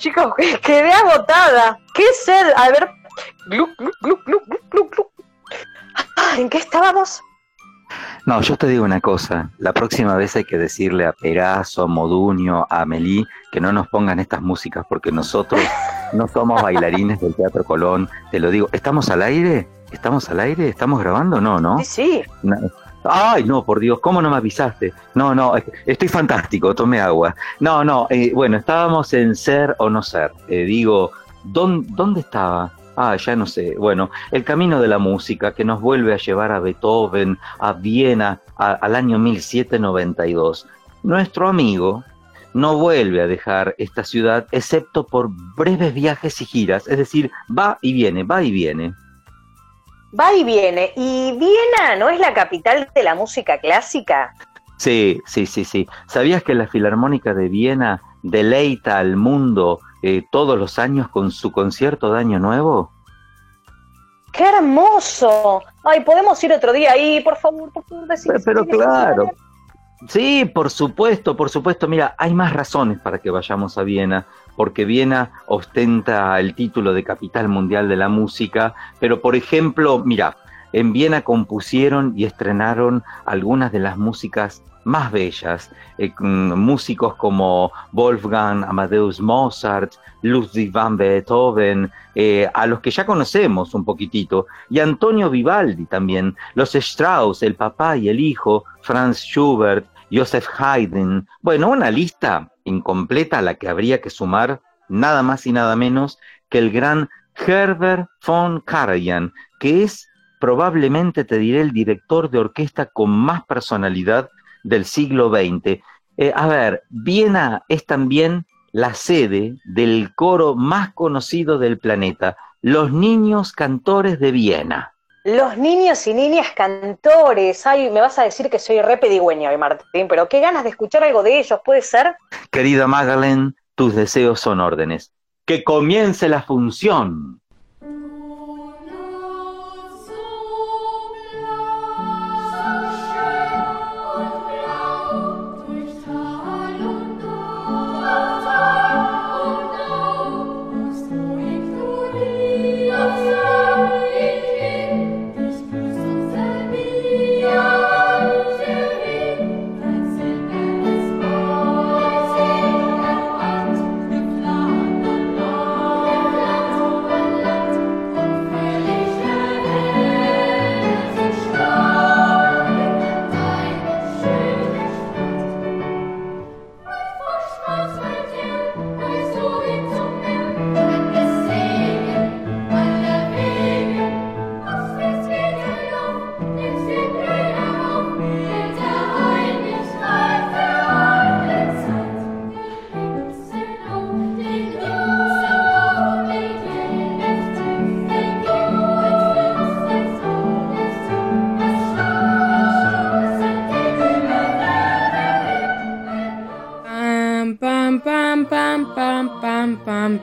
Chicos, que- quedé agotada. ¿Qué sed? A ver. Gluc, gluc, gluc. Ah, ¿En qué estábamos? No, yo te digo una cosa, la próxima vez hay que decirle a Pegaso, a Modunio, a Amelie que no nos pongan estas músicas porque nosotros no somos bailarines del Teatro Colón, te lo digo. ¿Estamos al aire? ¿Estamos al aire? ¿Estamos grabando? No, ¿no? Sí, sí. No. Ay, no, por Dios, ¿cómo no me avisaste? No, no, es- estoy fantástico, tomé agua. No, no, eh, bueno, estábamos en ser o no ser. Eh, digo, ¿dónde, ¿dónde estaba? Ah, ya no sé. Bueno, el camino de la música que nos vuelve a llevar a Beethoven, a Viena, al año 1792. Nuestro amigo no vuelve a dejar esta ciudad excepto por breves viajes y giras, es decir, va y viene, va y viene. Va y viene. ¿Y Viena no es la capital de la música clásica? Sí, sí, sí, sí. ¿Sabías que la Filarmónica de Viena deleita al mundo eh, todos los años con su concierto de Año Nuevo? ¡Qué hermoso! Ay, podemos ir otro día ahí, por favor, por favor, decime si Pero claro. Sí, por supuesto, por supuesto. Mira, hay más razones para que vayamos a Viena, porque Viena ostenta el título de capital mundial de la música, pero por ejemplo, mira, en Viena compusieron y estrenaron algunas de las músicas más bellas, eh, músicos como Wolfgang Amadeus Mozart, Ludwig van Beethoven, eh, a los que ya conocemos un poquitito, y Antonio Vivaldi también, los Strauss, el papá y el hijo, Franz Schubert, Joseph Haydn. Bueno, una lista incompleta a la que habría que sumar nada más y nada menos que el gran Herbert von Karajan, que es probablemente, te diré, el director de orquesta con más personalidad del siglo XX. Eh, a ver, Viena es también la sede del coro más conocido del planeta, los Niños Cantores de Viena. Los niños y niñas cantores. Ay, me vas a decir que soy re pedigüeña hoy, Martín, pero qué ganas de escuchar algo de ellos, ¿puede ser? Querida Magdalene, tus deseos son órdenes. Que comience la función.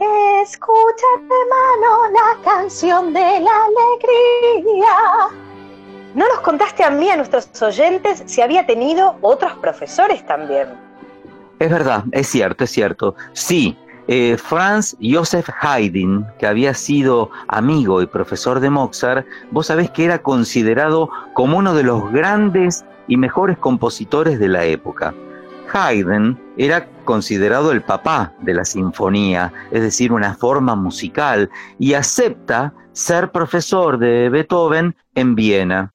Escucha, hermano, la canción de la alegría. No nos contaste a mí, a nuestros oyentes, si había tenido otros profesores también. Es verdad, es cierto, es cierto. Sí, eh, Franz Joseph Haydn, que había sido amigo y profesor de Mozart, vos sabés que era considerado como uno de los grandes y mejores compositores de la época. Haydn era considerado el papá de la sinfonía, es decir, una forma musical, y acepta ser profesor de Beethoven en Viena.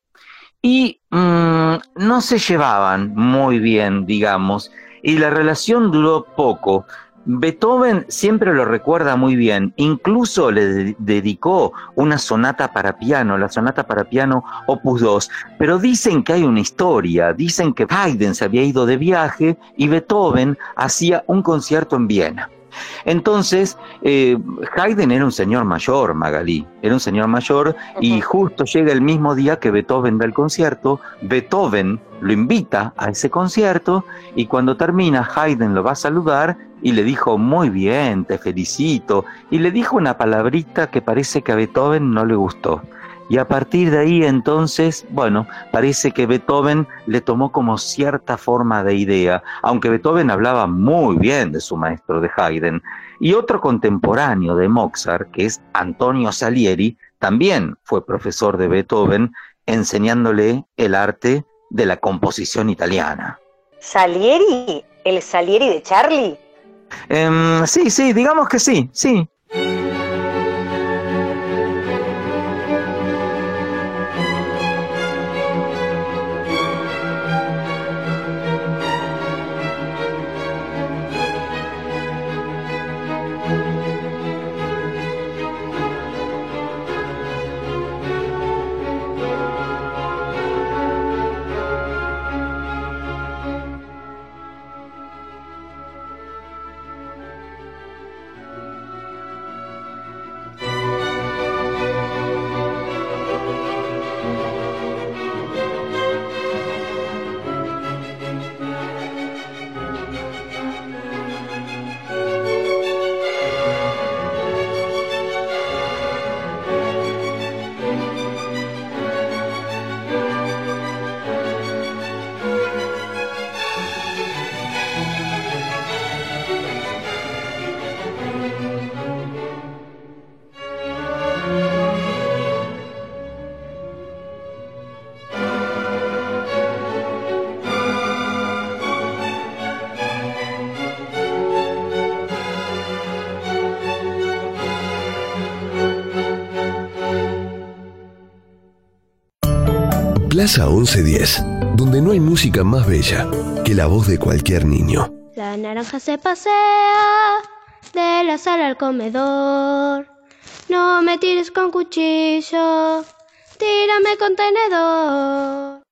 Y mm, no se llevaban muy bien, digamos, y la relación duró poco. Beethoven siempre lo recuerda muy bien, incluso le de- dedicó una sonata para piano, la sonata para piano opus 2, pero dicen que hay una historia, dicen que Haydn se había ido de viaje y Beethoven hacía un concierto en Viena. Entonces, eh, Haydn era un señor mayor, Magalí, era un señor mayor y justo llega el mismo día que Beethoven da el concierto, Beethoven lo invita a ese concierto y cuando termina Haydn lo va a saludar y le dijo, muy bien, te felicito, y le dijo una palabrita que parece que a Beethoven no le gustó. Y a partir de ahí entonces, bueno, parece que Beethoven le tomó como cierta forma de idea, aunque Beethoven hablaba muy bien de su maestro de Haydn. Y otro contemporáneo de Mozart, que es Antonio Salieri, también fue profesor de Beethoven, enseñándole el arte de la composición italiana. ¿Salieri? ¿El Salieri de Charlie? Em, sí, sí, digamos que sí, sí. Plaza 1110, donde no hay música más bella que la voz de cualquier niño. La naranja se pasea de la sala al comedor. No me tires con cuchillo, tírame con tenedor.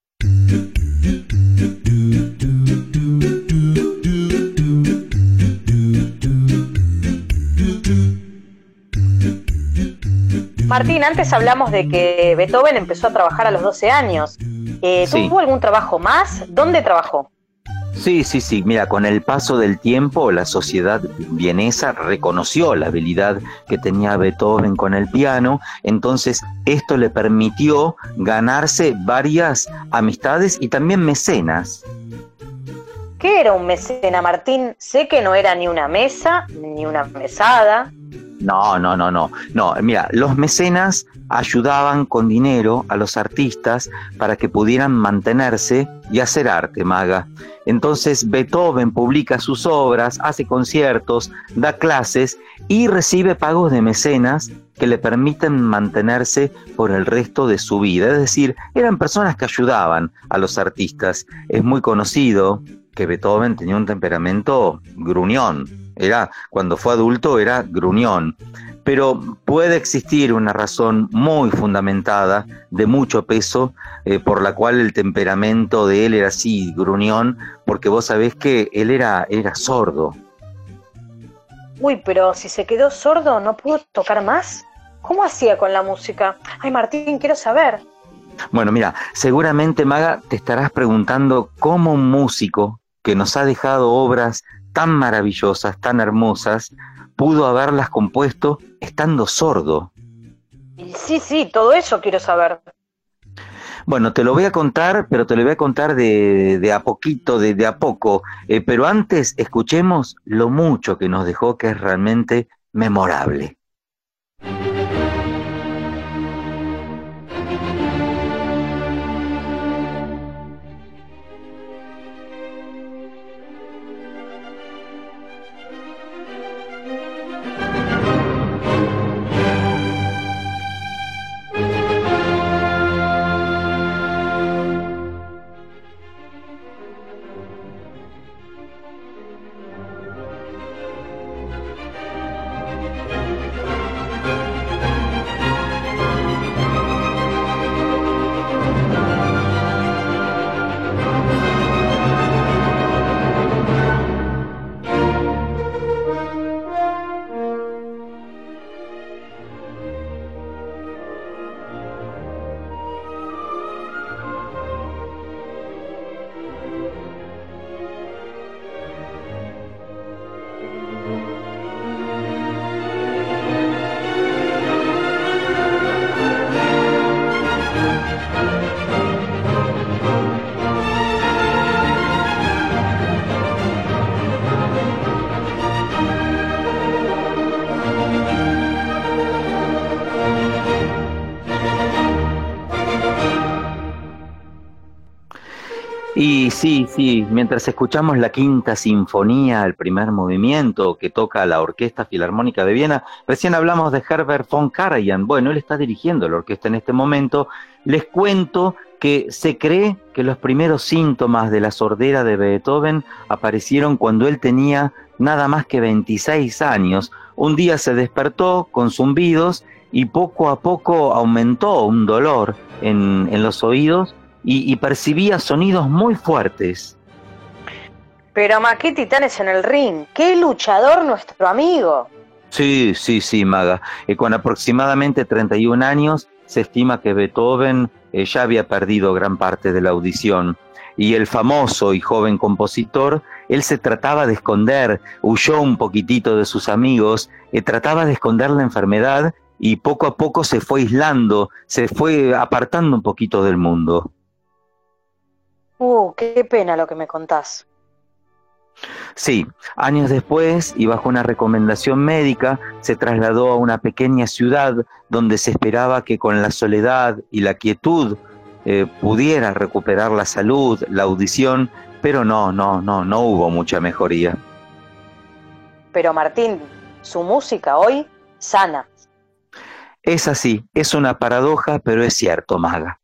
Martín, antes hablamos de que Beethoven empezó a trabajar a los 12 años. Eh, Sí. ¿Tuvo algún trabajo más? ¿Dónde trabajó? Sí, sí, sí. Mira, con el paso del tiempo, la sociedad vienesa reconoció la habilidad que tenía Beethoven con el piano, entonces esto le permitió ganarse varias amistades y también mecenas. ¿Qué era un mecena, Martín? Sé que no era ni una mesa, ni una mesada. No, no, no, no. No, mira, los mecenas ayudaban con dinero a los artistas para que pudieran mantenerse y hacer arte, maga. Entonces Beethoven publica sus obras, hace conciertos, da clases y recibe pagos de mecenas que le permiten mantenerse por el resto de su vida. Es decir, eran personas que ayudaban a los artistas. Es muy conocido que Beethoven tenía un temperamento gruñón. Era, cuando fue adulto, era gruñón. pero puede existir una razón muy fundamentada, de mucho peso, eh, por la cual el temperamento de él era así, gruñón, porque vos sabés que él era, era sordo. Uy, pero si se quedó sordo, ¿no pudo tocar más? ¿Cómo hacía con la música? Ay, Martín, quiero saber. Bueno, mira, seguramente Maga te estarás preguntando cómo un músico que nos ha dejado obras tan maravillosas, tan hermosas, pudo haberlas compuesto estando sordo. Sí, sí, todo eso quiero saber. Bueno, te lo voy a contar, pero te lo voy a contar de, de a poquito, de, de a poco. Eh, pero antes escuchemos lo mucho que nos dejó, que es realmente memorable. Mientras escuchamos la quinta sinfonía, el primer movimiento que toca la Orquesta Filarmónica de Viena, recién hablamos de Herbert von Karajan. Bueno, él está dirigiendo la orquesta en este momento. Les cuento que se cree que los primeros síntomas de la sordera de Beethoven aparecieron cuando él tenía nada más que 26 años. Un día se despertó con zumbidos y poco a poco aumentó un dolor en los oídos y, y percibía sonidos muy fuertes. Pero ma, qué titanes en el ring, qué luchador nuestro amigo. Sí, sí, sí, Maga. Eh, con aproximadamente 31 años se estima que Beethoven eh, ya había perdido gran parte de la audición. Y el famoso y joven compositor, él se trataba de esconder, huyó un poquitito de sus amigos, eh, trataba de esconder la enfermedad y poco a poco se fue aislando, se fue apartando un poquito del mundo. Uh, qué pena lo que me contás. Sí, años después y bajo una recomendación médica se trasladó a una pequeña ciudad donde se esperaba que con la soledad y la quietud eh, pudiera recuperar la salud, la audición, pero no, no, no, no hubo mucha mejoría. Pero Martín, su música hoy sana. Es así, es una paradoja, pero es cierto, Maga.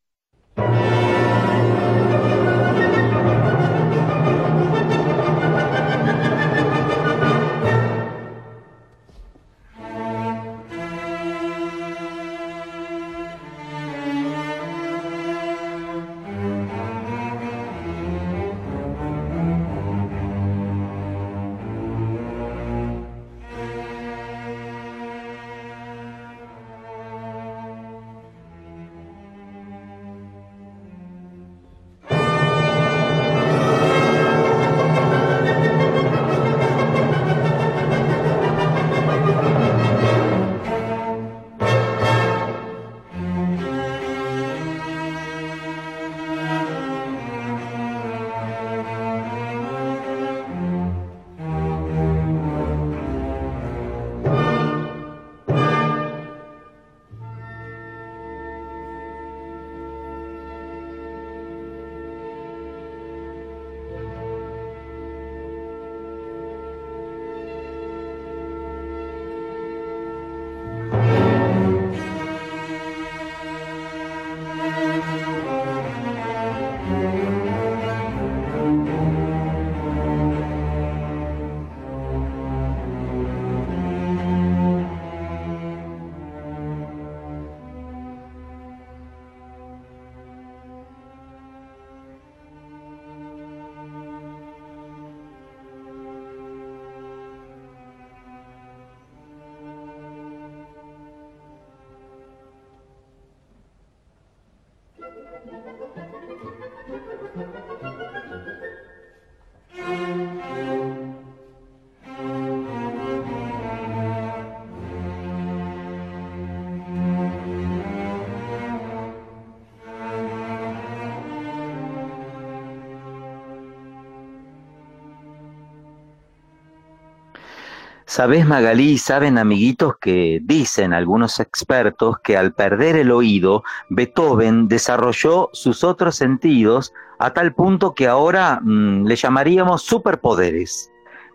Sabes, Magalí, saben amiguitos que dicen algunos expertos que al perder el oído, Beethoven desarrolló sus otros sentidos a tal punto que ahora mm, le llamaríamos superpoderes.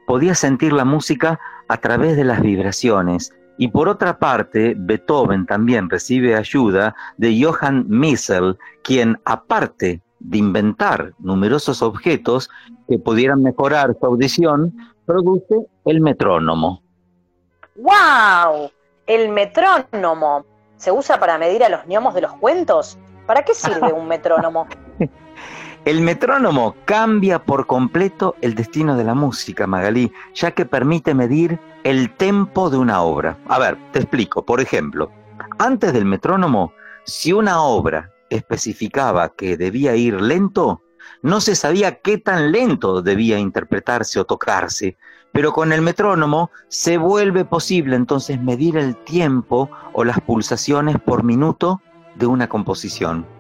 Podía sentir la música a través de las vibraciones. Y por otra parte, Beethoven también recibe ayuda de Johann Miesel, quien aparte de inventar numerosos objetos que pudieran mejorar su audición, produce el metrónomo. ¡Wow! El metrónomo. ¿Se usa para medir a los gnomos de los cuentos? ¿Para qué sirve un metrónomo? El metrónomo cambia por completo el destino de la música, Magalí, ya que permite medir el tempo de una obra. A ver, te explico. Por ejemplo, antes del metrónomo, si una obra especificaba que debía ir lento, no se sabía qué tan lento debía interpretarse o tocarse, pero con el metrónomo se vuelve posible entonces medir el tiempo o las pulsaciones por minuto de una composición.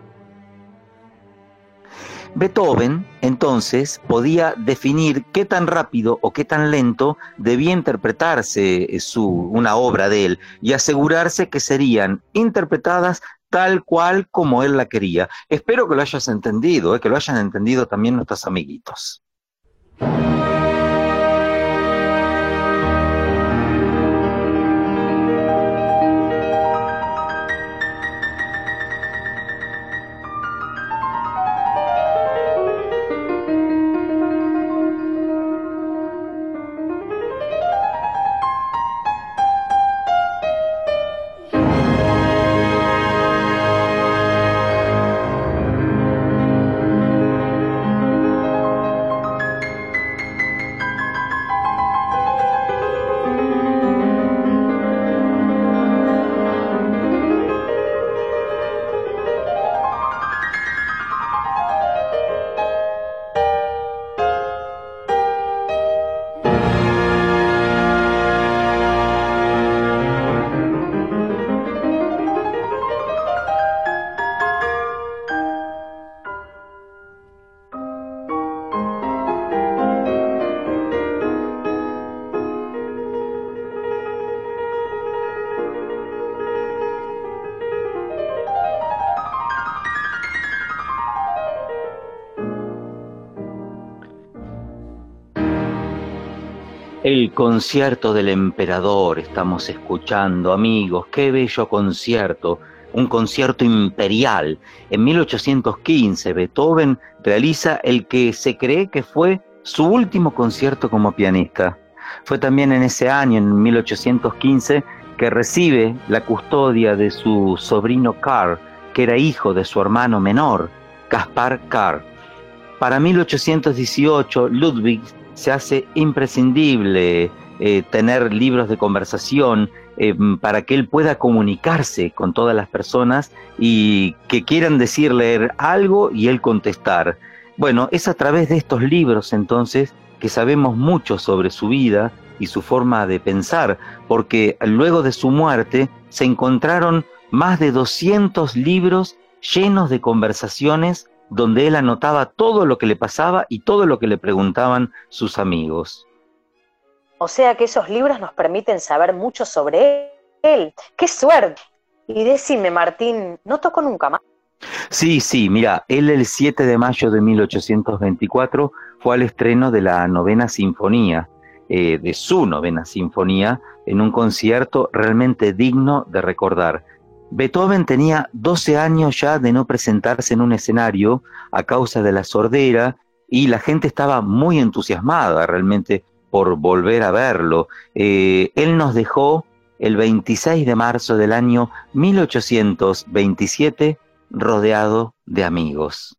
Beethoven entonces podía definir qué tan rápido o qué tan lento debía interpretarse su, una obra de él y asegurarse que serían interpretadas tal cual como él la quería. Espero que lo hayas entendido, eh, que lo hayan entendido también nuestros amiguitos. Concierto del emperador estamos escuchando, amigos, qué bello concierto, un concierto imperial. En 1815 Beethoven realiza el que se cree que fue su último concierto como pianista. Fue también en ese año, en 1815, que recibe la custodia de su sobrino Karl, que era hijo de su hermano menor, Caspar Karl. Para 1818, Ludwig se hace imprescindible eh, tener libros de conversación eh, para que él pueda comunicarse con todas las personas y que quieran decirle algo y él contestar. Bueno, es a través de estos libros entonces que sabemos mucho sobre su vida y su forma de pensar, porque luego de su muerte se encontraron más de 200 libros llenos de conversaciones donde él anotaba todo lo que le pasaba y todo lo que le preguntaban sus amigos. O sea que esos libros nos permiten saber mucho sobre él. ¡Qué suerte! Y decime, Martín, ¿no tocó nunca más? Sí, sí, mira, él el 7 de mayo de 1824 fue al estreno de la novena sinfonía, eh, de su novena sinfonía, en un concierto realmente digno de recordar. Beethoven tenía 12 años ya de no presentarse en un escenario a causa de la sordera y la gente estaba muy entusiasmada realmente por volver a verlo. Eh, él nos dejó el 26 de marzo del año 1827 rodeado de amigos.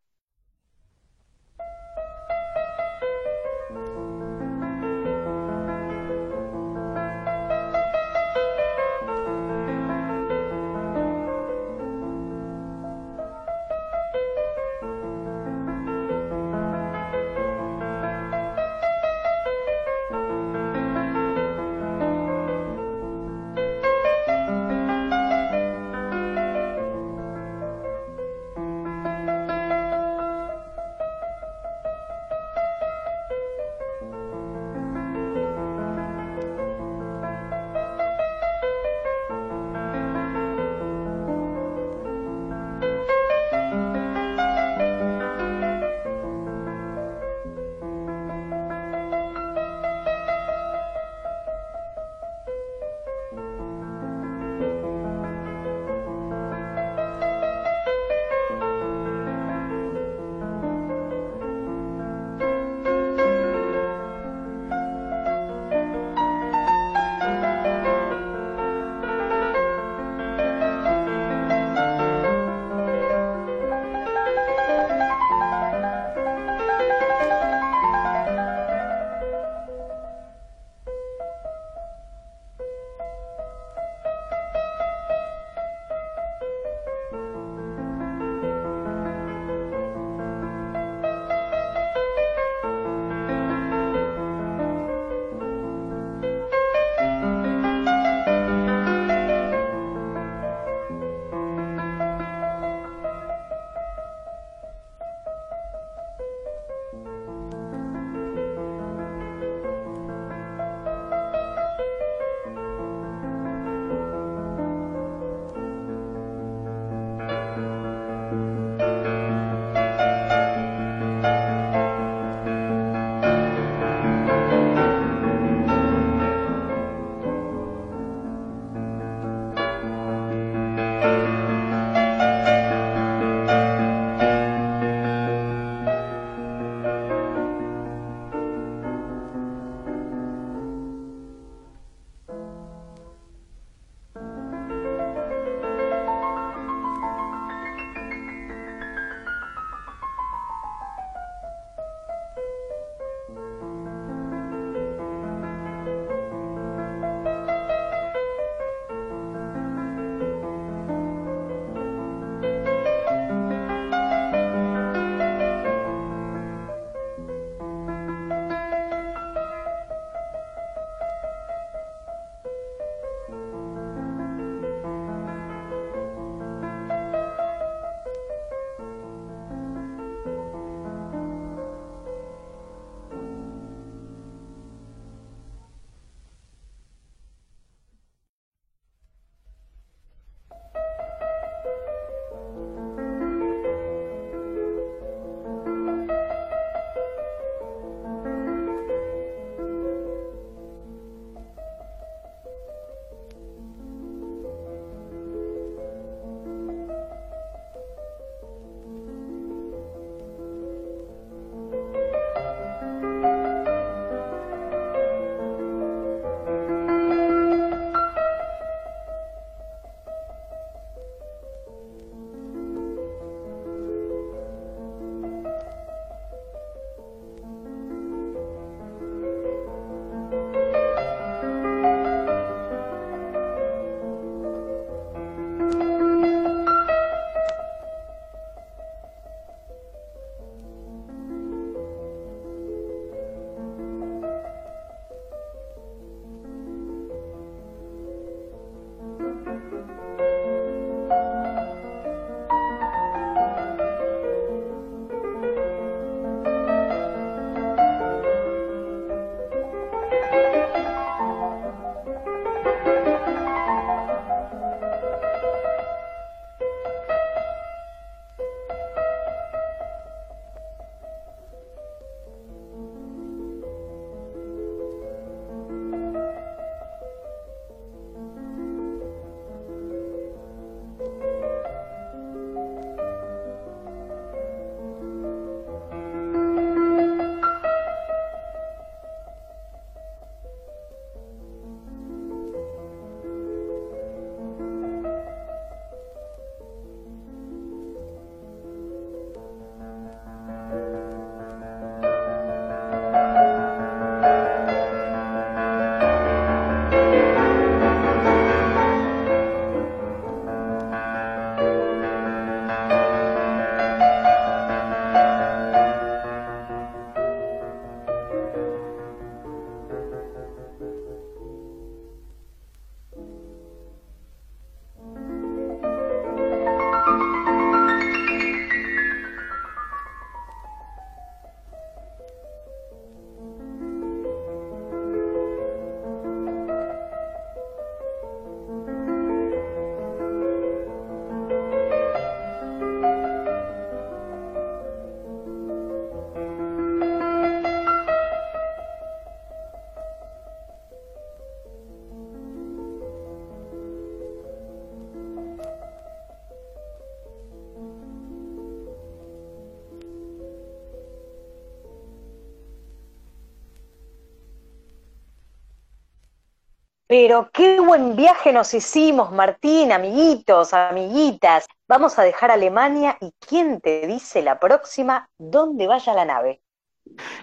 Pero qué buen viaje nos hicimos, Martín, amiguitos, amiguitas. Vamos a dejar Alemania y quién te dice la próxima dónde vaya la nave.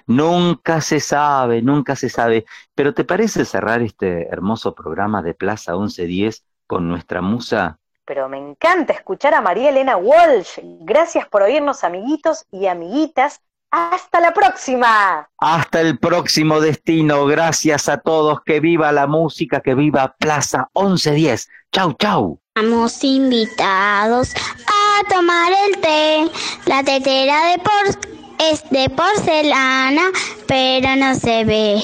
Nunca se sabe, nunca se sabe. Pero ¿te parece cerrar este hermoso programa de Plaza 1110 con nuestra musa? Pero me encanta escuchar a María Elena Walsh. Gracias por oírnos, amiguitos y amiguitas. Hasta la próxima. Hasta el próximo destino. Gracias a todos. Que viva la música, que viva Plaza 1110. Chau, chau. Estamos invitados a tomar el té. La tetera de por es de porcelana, pero no se ve.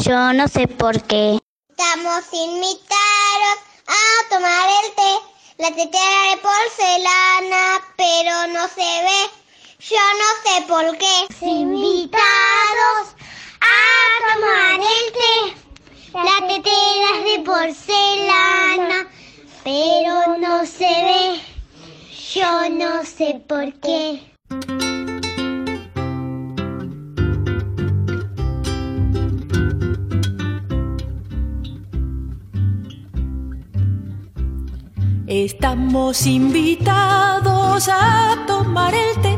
Yo no sé por qué. Estamos invitados a tomar el té. La tetera de porcelana, pero no se ve. Yo no sé por qué. Invitados a tomar el té. La tetera es de porcelana, pero no se ve. Yo no sé por qué. Estamos invitados a tomar el té.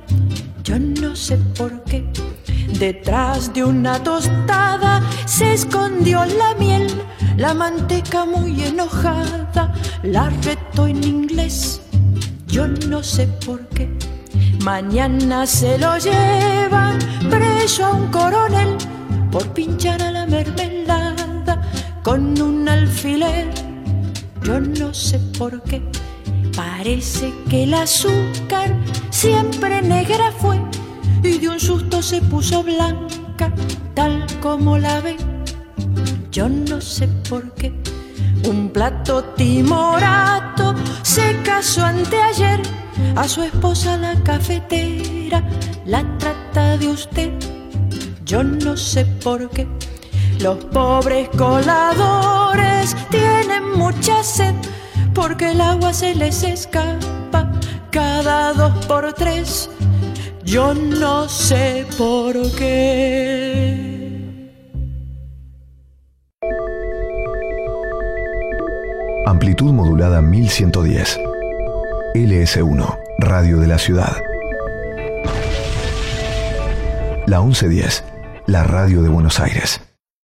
Yo no sé por qué. Detrás de una tostada se escondió la miel, la manteca muy enojada, la retó en inglés. Yo no sé por qué. Mañana se lo llevan preso a un coronel por pinchar a la mermelada con un alfiler. Yo no sé por qué. Parece que el azúcar siempre negra fue y de un susto se puso blanca, tal como la ve. Yo no sé por qué. Un plato timorato se casó anteayer a su esposa la cafetera, la trata de usted. Yo no sé por qué. Los pobres coladores tienen mucha sed porque el agua se les escapa cada dos por tres. Yo no sé por qué. Amplitud modulada 1110. LS1, Radio de la Ciudad. La 1110, la radio de Buenos Aires.